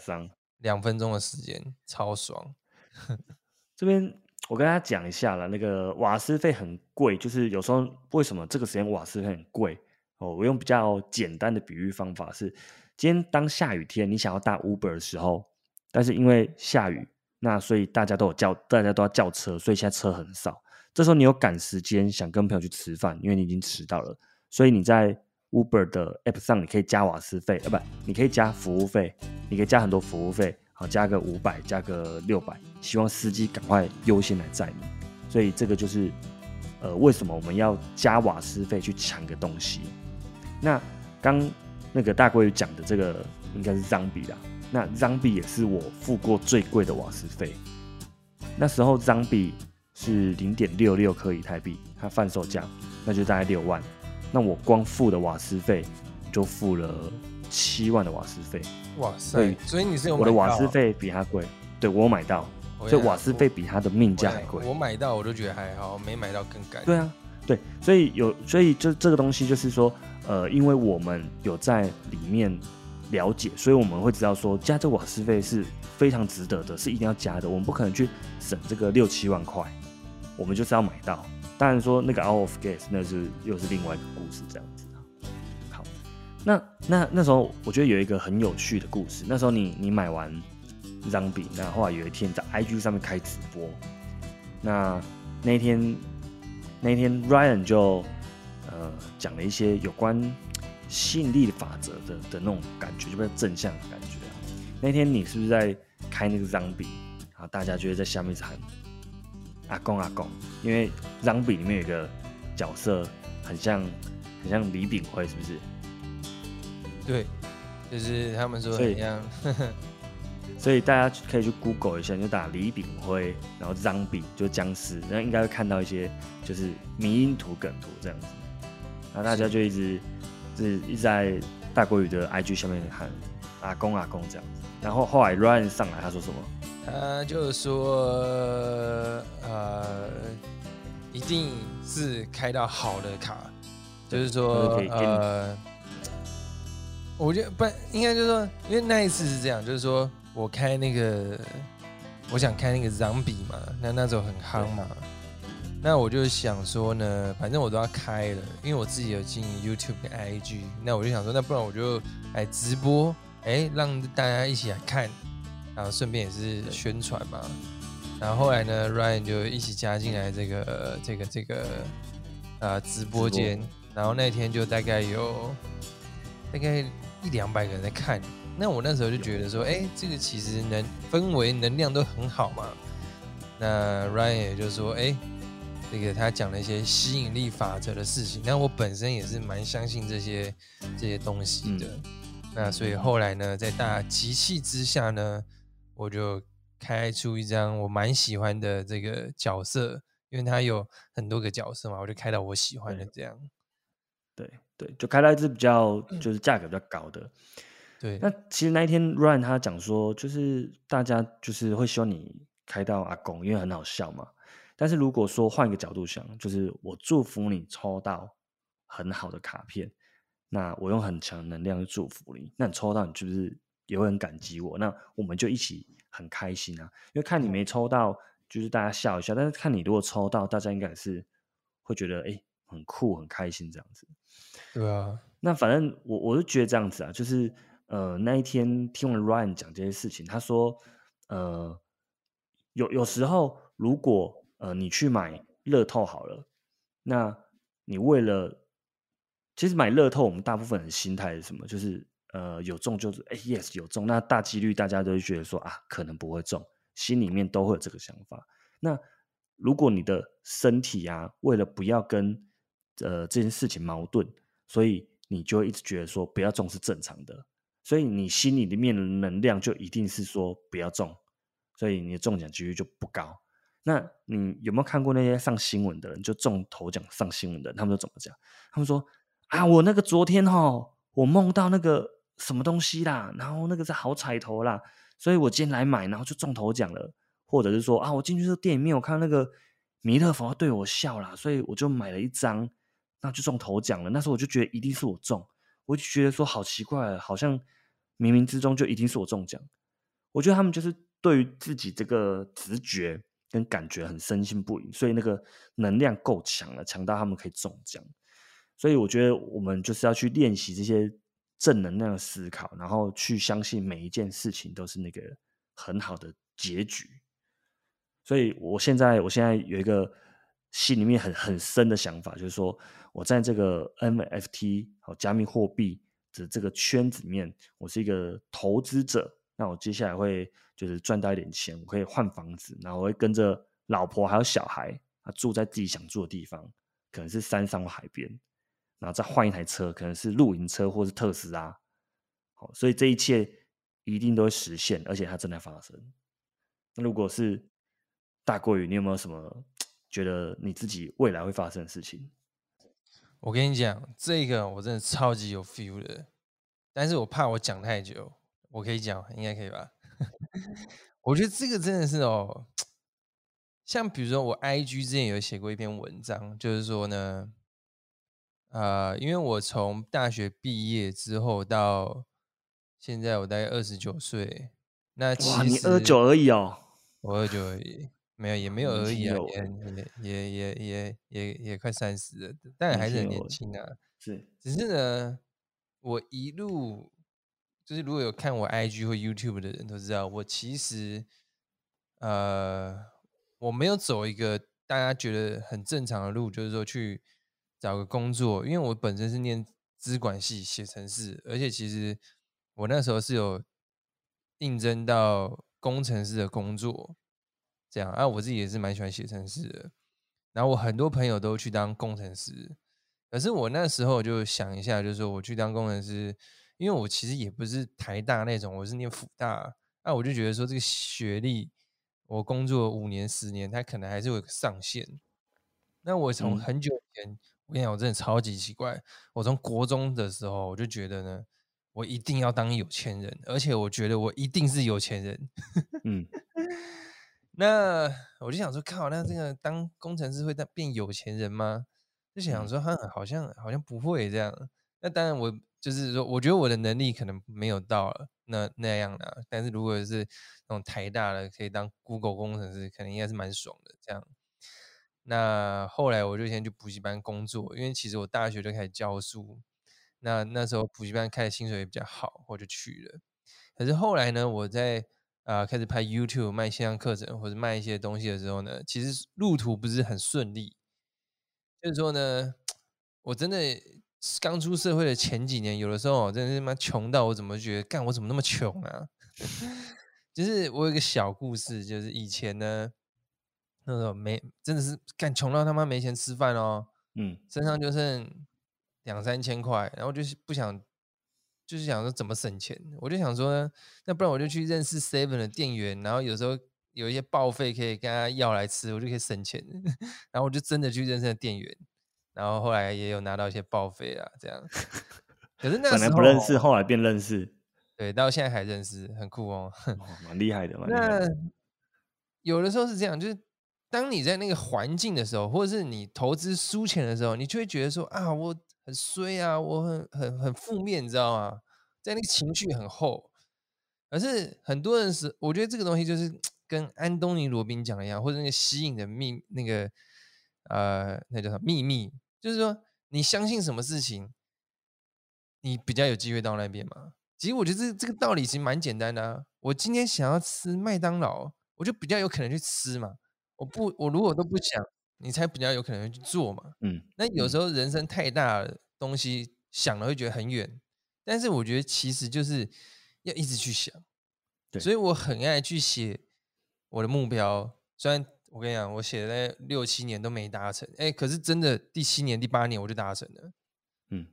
两分钟的时间，超爽。这边我跟大家讲一下了，那个瓦斯费很贵，就是有时候为什么这个时间瓦斯费很贵哦？我用比较简单的比喻方法是，今天当下雨天你想要搭 Uber 的时候，但是因为下雨，那所以大家都有叫，大家都要叫车，所以现在车很少。这时候你有赶时间，想跟朋友去吃饭，因为你已经迟到了，所以你在 Uber 的 App 上你可以加瓦斯费，啊不，你可以加服务费，你可以加很多服务费。好，加个五百，加个六百，希望司机赶快优先来载你。所以这个就是，呃，为什么我们要加瓦斯费去抢个东西？那刚那个大龟讲的这个应该是张比啦。那张比也是我付过最贵的瓦斯费。那时候张比是零点六六颗以太币，它贩售价那就大概六万。那我光付的瓦斯费就付了七万的瓦斯费。哇塞！所以你是有我的瓦斯费比他贵，对我买到，所以瓦斯费比他的命价还贵。我买到我都觉得还好，没买到更改。对啊，对，所以有，所以就这个东西就是说，呃，因为我们有在里面了解，所以我们会知道说加这瓦斯费是非常值得的，是一定要加的。我们不可能去省这个六七万块，我们就是要买到。当然说那个 out of gas 那是又是另外一个故事，这样子。那那那时候，我觉得有一个很有趣的故事。那时候你你买完 Zombie，，那后来有一天在 IG 上面开直播，那那天那天 Ryan 就呃讲了一些有关吸引力法则的的那种感觉，就比较正向的感觉啊。那天你是不是在开那个 Zombie？啊大家就会在下面喊阿公阿公，因为 Zombie 里面有一个角色很像很像李炳辉，是不是？对，就是他们说怎样，所以大家可以去 Google 一下，就打李炳辉，然后 Zombie 就僵尸，然后应该会看到一些就是迷因图梗图这样子，然后大家就一直是一直在大国语的 IG 下面喊阿公阿公这样子，然后后来 Ryan 上来他说什么？他就说呃，一定是开到好的卡，就是说呃。我觉得不应该，就是说，因为那一次是这样，就是说我开那个，我想开那个 Zombie 嘛，那那时候很夯嘛，那我就想说呢，反正我都要开了，因为我自己有经营 YouTube 跟 IG，那我就想说，那不然我就来直播，哎，让大家一起来看，然后顺便也是宣传嘛。然后后来呢，Ryan 就一起加进来这个这个这个呃直播间，然后那天就大概有大概。一两百个人在看，那我那时候就觉得说，哎，这个其实能氛围能量都很好嘛。那 Ryan 也就说，哎，这个他讲了一些吸引力法则的事情，那我本身也是蛮相信这些这些东西的。那所以后来呢，在大集气之下呢，我就开出一张我蛮喜欢的这个角色，因为他有很多个角色嘛，我就开到我喜欢的这样。对对，就开了一支比较就是价格比较高的。对，那其实那一天 Ryan 他讲说，就是大家就是会希望你开到阿公，因为很好笑嘛。但是如果说换一个角度想，就是我祝福你抽到很好的卡片，那我用很强能量去祝福你，那你抽到你是不是也会很感激我？那我们就一起很开心啊。因为看你没抽到，就是大家笑一笑；但是看你如果抽到，大家应该是会觉得哎。很酷，很开心这样子，对啊。那反正我我就觉得这样子啊，就是呃那一天听完 Ryan 讲这些事情，他说呃有有时候如果呃你去买乐透好了，那你为了其实买乐透，我们大部分人心态是什么？就是呃有中就是哎 yes 有中，那大几率大家都会觉得说啊可能不会中，心里面都会有这个想法。那如果你的身体啊为了不要跟呃，这件事情矛盾，所以你就一直觉得说不要中是正常的，所以你心里面的能量就一定是说不要中，所以你的中奖几率就不高。那你有没有看过那些上新闻的人，就中头奖上新闻的，他们都怎么讲？他们说啊，我那个昨天哈，我梦到那个什么东西啦，然后那个是好彩头啦，所以我今天来买，然后就中头奖了。或者是说啊，我进去这店里面，我看到那个弥勒佛对我笑啦，所以我就买了一张。那就中头奖了，那时候我就觉得一定是我中，我就觉得说好奇怪，好像冥冥之中就一定是我中奖。我觉得他们就是对于自己这个直觉跟感觉很深信不疑，所以那个能量够强了，强到他们可以中奖。所以我觉得我们就是要去练习这些正能量的思考，然后去相信每一件事情都是那个很好的结局。所以我现在我现在有一个心里面很很深的想法，就是说我在这个 NFT 好加密货币的这个圈子里面，我是一个投资者。那我接下来会就是赚到一点钱，我可以换房子，然后我会跟着老婆还有小孩啊住在自己想住的地方，可能是山上或海边，然后再换一台车，可能是露营车或是特斯拉。好，所以这一切一定都会实现，而且它正在发生。那如果是大过于，你有没有什么觉得你自己未来会发生的事情？我跟你讲，这个我真的超级有 feel 的，但是我怕我讲太久。我可以讲，应该可以吧？我觉得这个真的是哦，像比如说我 IG 之前有写过一篇文章，就是说呢，呃，因为我从大学毕业之后到现在，我大概二十九岁。那哇，你二九而已哦，我二九而已，没有也没有而已啊，也也也也也也快三十了，但还是很年轻啊。是，只是呢，我一路。就是如果有看我 IG 或 YouTube 的人都知道，我其实，呃，我没有走一个大家觉得很正常的路，就是说去找个工作。因为我本身是念资管系写程式，而且其实我那时候是有应征到工程师的工作，这样啊，我自己也是蛮喜欢写程式的。然后我很多朋友都去当工程师，可是我那时候就想一下，就是说我去当工程师。因为我其实也不是台大那种，我是念辅大，那我就觉得说这个学历，我工作五年十年，它可能还是有个上限。那我从很久以前，我跟你讲，我真的超级奇怪，我从国中的时候我就觉得呢，我一定要当有钱人，而且我觉得我一定是有钱人。嗯，那我就想说，靠，那这个当工程师会当变有钱人吗？就想说，哈，好像好像不会这样。那当然我。就是说，我觉得我的能力可能没有到那那样的，但是如果是那种台大的可以当 Google 工程师，可能应该是蛮爽的。这样，那后来我就先去补习班工作，因为其实我大学就开始教书，那那时候补习班开的薪水也比较好，我就去了。可是后来呢，我在啊开始拍 YouTube 卖线上课程或者卖一些东西的时候呢，其实路途不是很顺利。就是说呢，我真的。刚出社会的前几年，有的时候真的是妈穷到我怎么觉得干我怎么那么穷啊？就是我有一个小故事，就是以前呢，那时候没真的是干穷到他妈没钱吃饭哦，嗯，身上就剩两三千块，然后就是不想，就是想说怎么省钱，我就想说呢，那不然我就去认识 Seven 的店员，然后有时候有一些报废可以跟他要来吃，我就可以省钱，然后我就真的去认识了店员。然后后来也有拿到一些报废啊，这样。可是那本来不认识，后来变认识。对，到现在还认识，很酷哦，蛮厉害的嘛。那有的时候是这样，就是当你在那个环境的时候，或者是你投资输钱的时候，你就会觉得说啊，我很衰啊，我很很很负面，你知道吗？在那个情绪很厚。可是很多人是，我觉得这个东西就是跟安东尼罗宾讲一样，或者那个吸引的秘那个呃，那叫什么秘密？就是说，你相信什么事情，你比较有机会到那边嘛？其实我觉得这这个道理其实蛮简单的。我今天想要吃麦当劳，我就比较有可能去吃嘛。我不，我如果都不想，你才比较有可能去做嘛。嗯。那有时候人生太大的东西想了会觉得很远，但是我觉得其实就是要一直去想。对。所以我很爱去写我的目标，虽然。我跟你讲，我写了六七年都没达成，哎，可是真的第七年、第八年我就达成了。嗯，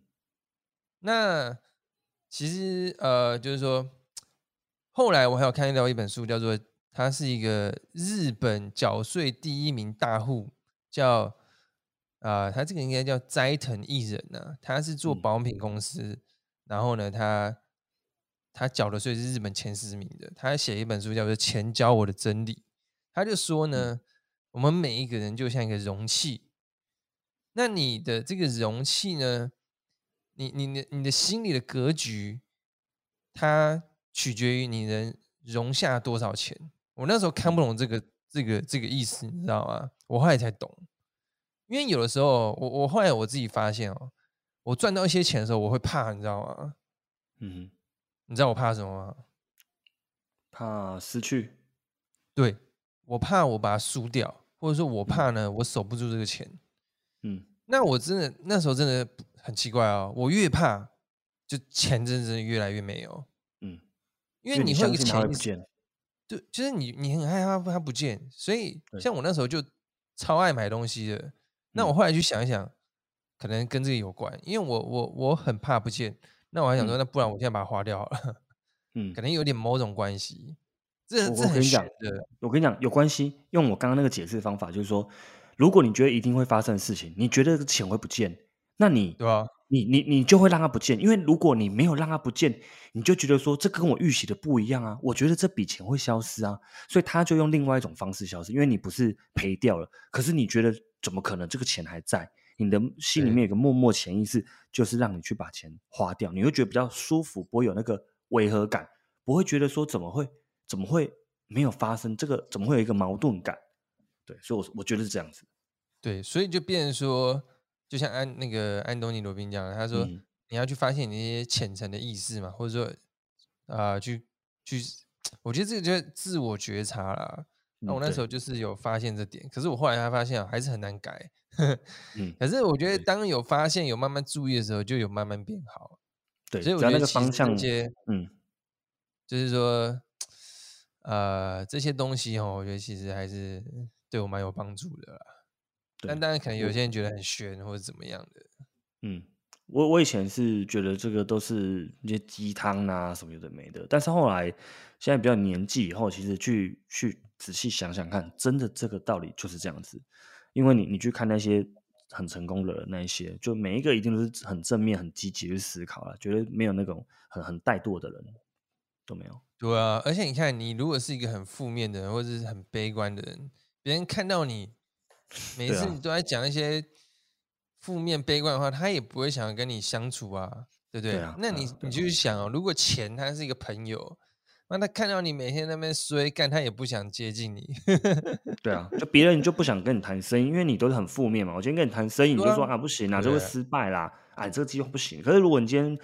那其实呃，就是说，后来我还有看到一本书，叫做他是一个日本缴税第一名大户，叫啊，他这个应该叫斋藤艺人呢，他是做保养品公司，然后呢，他他缴的税是日本前十名的，他写一本书叫做《钱教我的真理》，他就说呢。我们每一个人就像一个容器，那你的这个容器呢？你、你、的你的心里的格局，它取决于你能容下多少钱。我那时候看不懂这个这个这个意思，你知道吗？我后来才懂，因为有的时候，我我后来我自己发现哦，我赚到一些钱的时候，我会怕，你知道吗？嗯，你知道我怕什么吗？怕失去。对，我怕我把它输掉，或者说我怕呢，我守不住这个钱。嗯，那我真的那时候真的很奇怪哦，我越怕，就钱真的越来越没有。嗯，因为你会有个钱不见。对，就是你你很害怕它不见，所以像我那时候就超爱买东西的。那我后来去想一想，可能跟这个有关，因为我我我很怕不见。那我还想说，那不然我现在把它花掉了。嗯，可能有点某种关系。这这很讲的，我跟你讲有关系。用我刚刚那个解释方法，就是说，如果你觉得一定会发生的事情，你觉得钱会不见，那你对吧？你你你就会让它不见，因为如果你没有让它不见，你就觉得说这跟我预习的不一样啊。我觉得这笔钱会消失啊，所以他就用另外一种方式消失。因为你不是赔掉了，可是你觉得怎么可能这个钱还在？你的心里面有个默默潜意识，就是让你去把钱花掉，你会觉得比较舒服，不会有那个违和感，不会觉得说怎么会。怎么会没有发生？这个怎么会有一个矛盾感？对，所以，我我觉得是这样子。对，所以就变成说，就像安那个安东尼罗宾讲的，他说你要去发现你那些浅层的意识嘛，或者说啊，去去，我觉得这个就自我觉察啦。那我那时候就是有发现这点，可是我后来才发现还是很难改。嗯，可是我觉得当有发现、有慢慢注意的时候，就有慢慢变好。对，所以我觉得那个方向，嗯，就是说。呃，这些东西哦，我觉得其实还是对我蛮有帮助的啦。但当然，可能有些人觉得很悬或者怎么样的。嗯，我我以前是觉得这个都是一些鸡汤啊什么有的没的，但是后来现在比较年纪以后，其实去去仔细想想看，真的这个道理就是这样子。因为你你去看那些很成功的那一些，就每一个一定都是很正面、很积极去思考了，绝对没有那种很很怠惰的人都没有。对啊，而且你看，你如果是一个很负面的人，或者是很悲观的人，别人看到你每次你都在讲一些负面悲观的话，他也不会想要跟你相处啊，对不对？那你你就想哦，如果钱他是一个朋友，那他看到你每天那边衰干，他也不想接近你。对啊，就别人就不想跟你谈生意，因为你都是很负面嘛。我今天跟你谈生意，你就说啊不行啊，就会失败啦，哎，这个计划不行。可是如果你今天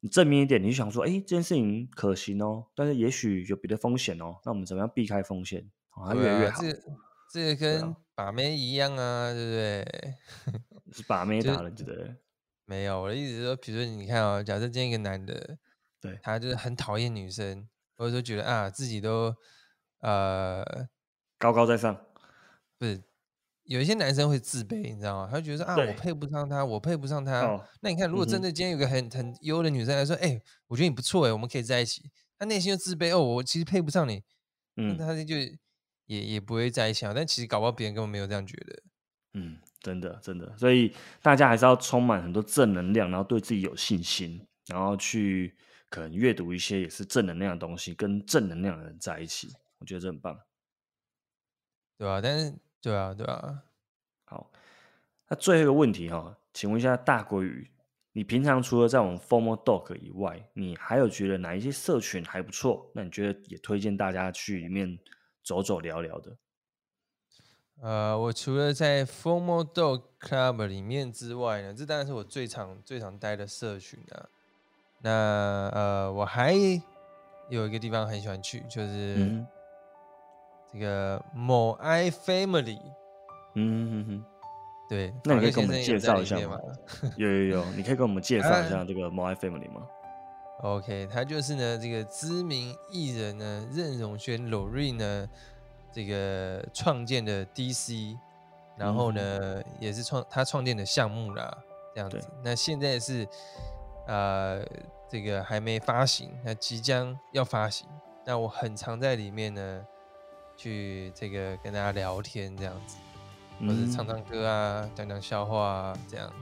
你正面一点，你就想说，哎，这件事情可行哦，但是也许有别的风险哦，那我们怎么样避开风险，啊，越来越好。这这跟把妹一样啊，对不对？是把妹 打了，对不对？没有，我的意思是说，比如说你看哦，假设今天一个男的，对他就是很讨厌女生，或者说觉得啊自己都呃高高在上，不是。有一些男生会自卑，你知道吗？他就觉得啊，我配不上他，我配不上他。那你看，如果真的今天有个很很优的女生来说，哎，我觉得你不错，哎，我们可以在一起。他内心就自卑，哦，我其实配不上你，嗯，他就也也不会在一起啊。但其实搞不好别人根本没有这样觉得。嗯，真的真的，所以大家还是要充满很多正能量，然后对自己有信心，然后去可能阅读一些也是正能量的东西，跟正能量的人在一起，我觉得这很棒，对啊？但是。对啊，对啊。好，那最后一个问题哈，请问一下大国语，你平常除了在我们 Formal Dog 以外，你还有觉得哪一些社群还不错？那你觉得也推荐大家去里面走走聊聊的？呃，我除了在 Formal Dog Club 里面之外呢，这当然是我最常最常待的社群啊。那呃，我还有一个地方很喜欢去，就是。这个某 i family，嗯哼哼，对，那你可以给我们介绍一下吗？有有有，你可以给我们介绍一下这个某 i family 吗？OK，他就是呢，这个知名艺人呢，任荣轩 Lori 呢，这个创建的 DC，然后呢，也是创他创建的项目啦，这样子。那现在是呃，这个还没发行，那即将要发行。那我很常在里面呢。去这个跟大家聊天这样子，或者唱唱歌啊，讲讲笑话啊，这样。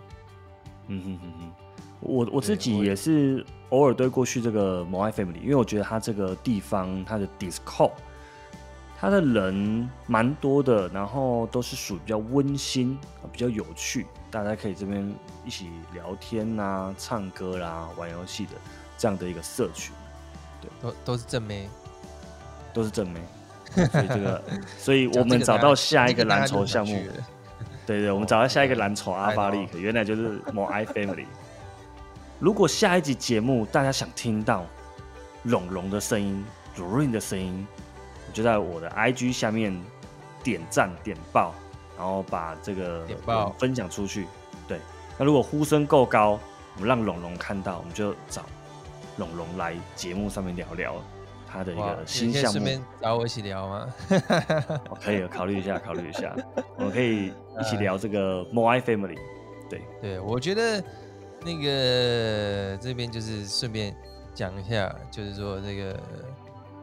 嗯哼哼哼，我我自己也是偶尔对过去这个某爱 family，因为我觉得它这个地方它的 Discord，它的人蛮多的，然后都是属于比较温馨、比较有趣，大家可以这边一起聊天啊、唱歌啦、玩游戏的这样的一个社群。对，都都是正妹，都是正妹。所以这个，所以我们找到下一个蓝筹项目。对对，我们找到下一个蓝筹阿巴利克，原来就是某 i family。如果下一集节目大家想听到龙龙的声音、Rain 的声音，就在我的 IG 下面点赞点爆，然后把这个点爆分享出去。对，那如果呼声够高，我们让龙龙看到，我们就找龙龙来节目上面聊聊。他的一个新项目，顺便找我一起聊吗？可以考虑一下，考虑一下，我们可以一起聊这个 Moai Family。对对，我觉得那个这边就是顺便讲一下，就是说这个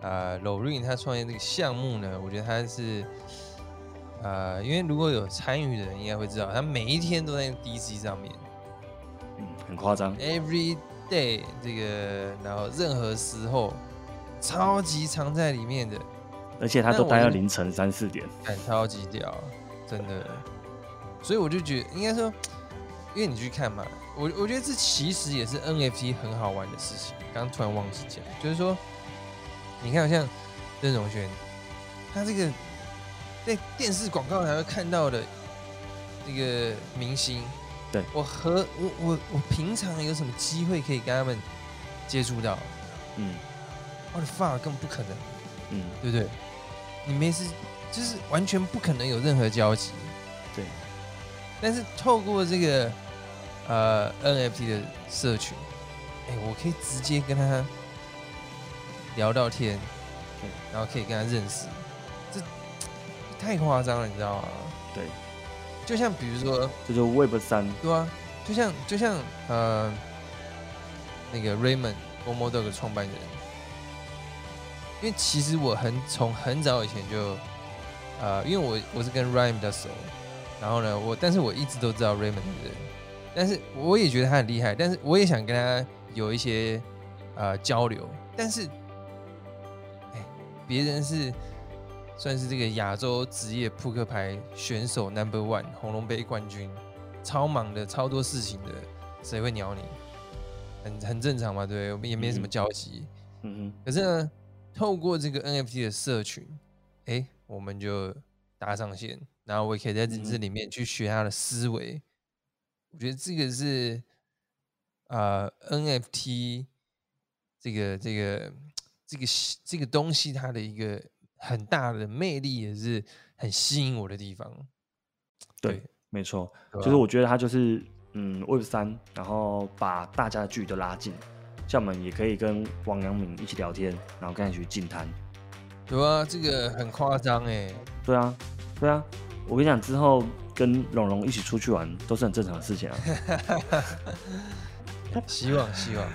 啊 l o r i n 他创业这个项目呢，我觉得他是啊，因为如果有参与的人应该会知道，他每一天都在 DC 上面，嗯，很夸张，Every day 这个，然后任何时候。超级藏在里面的，而且他都待到凌晨三四点，超级屌，真的。所以我就觉得，应该说，因为你去看嘛，我我觉得这其实也是 NFT 很好玩的事情。刚突然忘记讲，就是说，你看像任荣轩，他这个在电视广告才会看到的这个明星，对我和我我我平常有什么机会可以跟他们接触到？嗯。我的发根本不可能，嗯，对不对？你没事，就是完全不可能有任何交集，对。但是透过这个呃 NFT 的社群，哎，我可以直接跟他聊到天，对，然后可以跟他认识，这太夸张了，你知道吗？对。就像比如说，这就 Web 三，对啊，就像就像呃那个 Raymond Omodog 的创办人。因为其实我很从很早以前就，呃，因为我我是跟 Ryan 比较熟，然后呢，我但是我一直都知道 Raymond 的人，但是我也觉得他很厉害，但是我也想跟他有一些呃交流，但是，哎，别人是算是这个亚洲职业扑克牌选手 Number One 红龙杯冠军，超忙的，超多事情的，谁会鸟你？很很正常嘛，对，我们也没什么交集，嗯哼，可是呢。透过这个 NFT 的社群，哎，我们就搭上线，然后我也可以在这里面去学他的思维。我觉得这个是啊，NFT 这个这个这个这个东西它的一个很大的魅力，也是很吸引我的地方。对，没错，就是我觉得它就是嗯，Web 三，然后把大家的距离都拉近。像我们也可以跟王阳明一起聊天，然后跟他去进摊。有啊，这个很夸张哎。对啊，对啊，我跟你讲，之后跟龙龙一起出去玩都是很正常的事情啊。希望希望，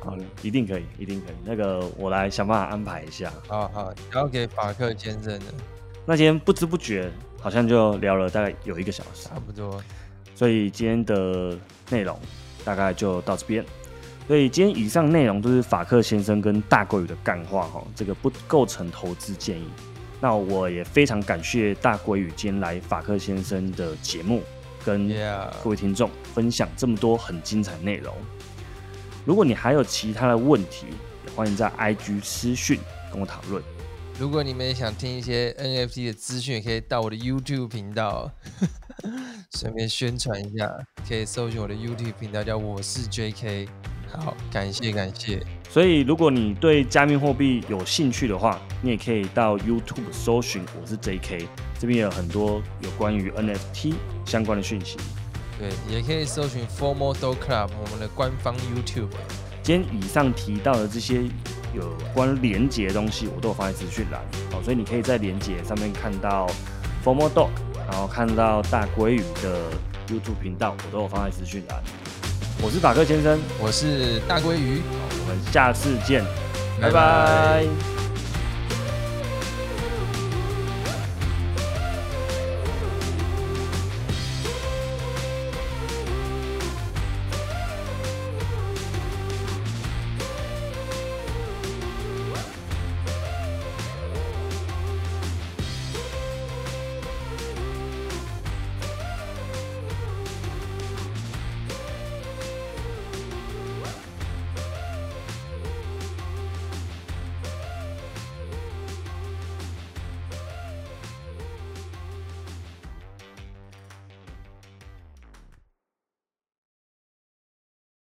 好，一定可以，一定可以。那个我来想办法安排一下。好好，交给法克先生了。那今天不知不觉好像就聊了大概有一个小时，差不多。所以今天的内容大概就到这边。所以今天以上内容都是法克先生跟大龟宇的干话哈，这个不构成投资建议。那我也非常感谢大龟宇今天来法克先生的节目，跟各位听众分享这么多很精彩内容。如果你还有其他的问题，也欢迎在 IG 私讯跟我讨论。如果你们也想听一些 NFT 的资讯，也可以到我的 YouTube 频道，顺便宣传一下，可以搜寻我的 YouTube 频道，叫我是 JK。好，感谢感谢。所以，如果你对加密货币有兴趣的话，你也可以到 YouTube 搜寻“我是 JK”，这边有很多有关于 NFT 相关的讯息。对，也可以搜寻 “Formal Do Club” 我们的官方 YouTube。今天以上提到的这些有关连接的东西，我都有放在资讯栏。好，所以你可以在连接上面看到 Formal Dog，然后看到大鲑鱼的 YouTube 频道，我都有放在资讯栏。我是法克先生，我是大鲑鱼，我们下次见，拜拜。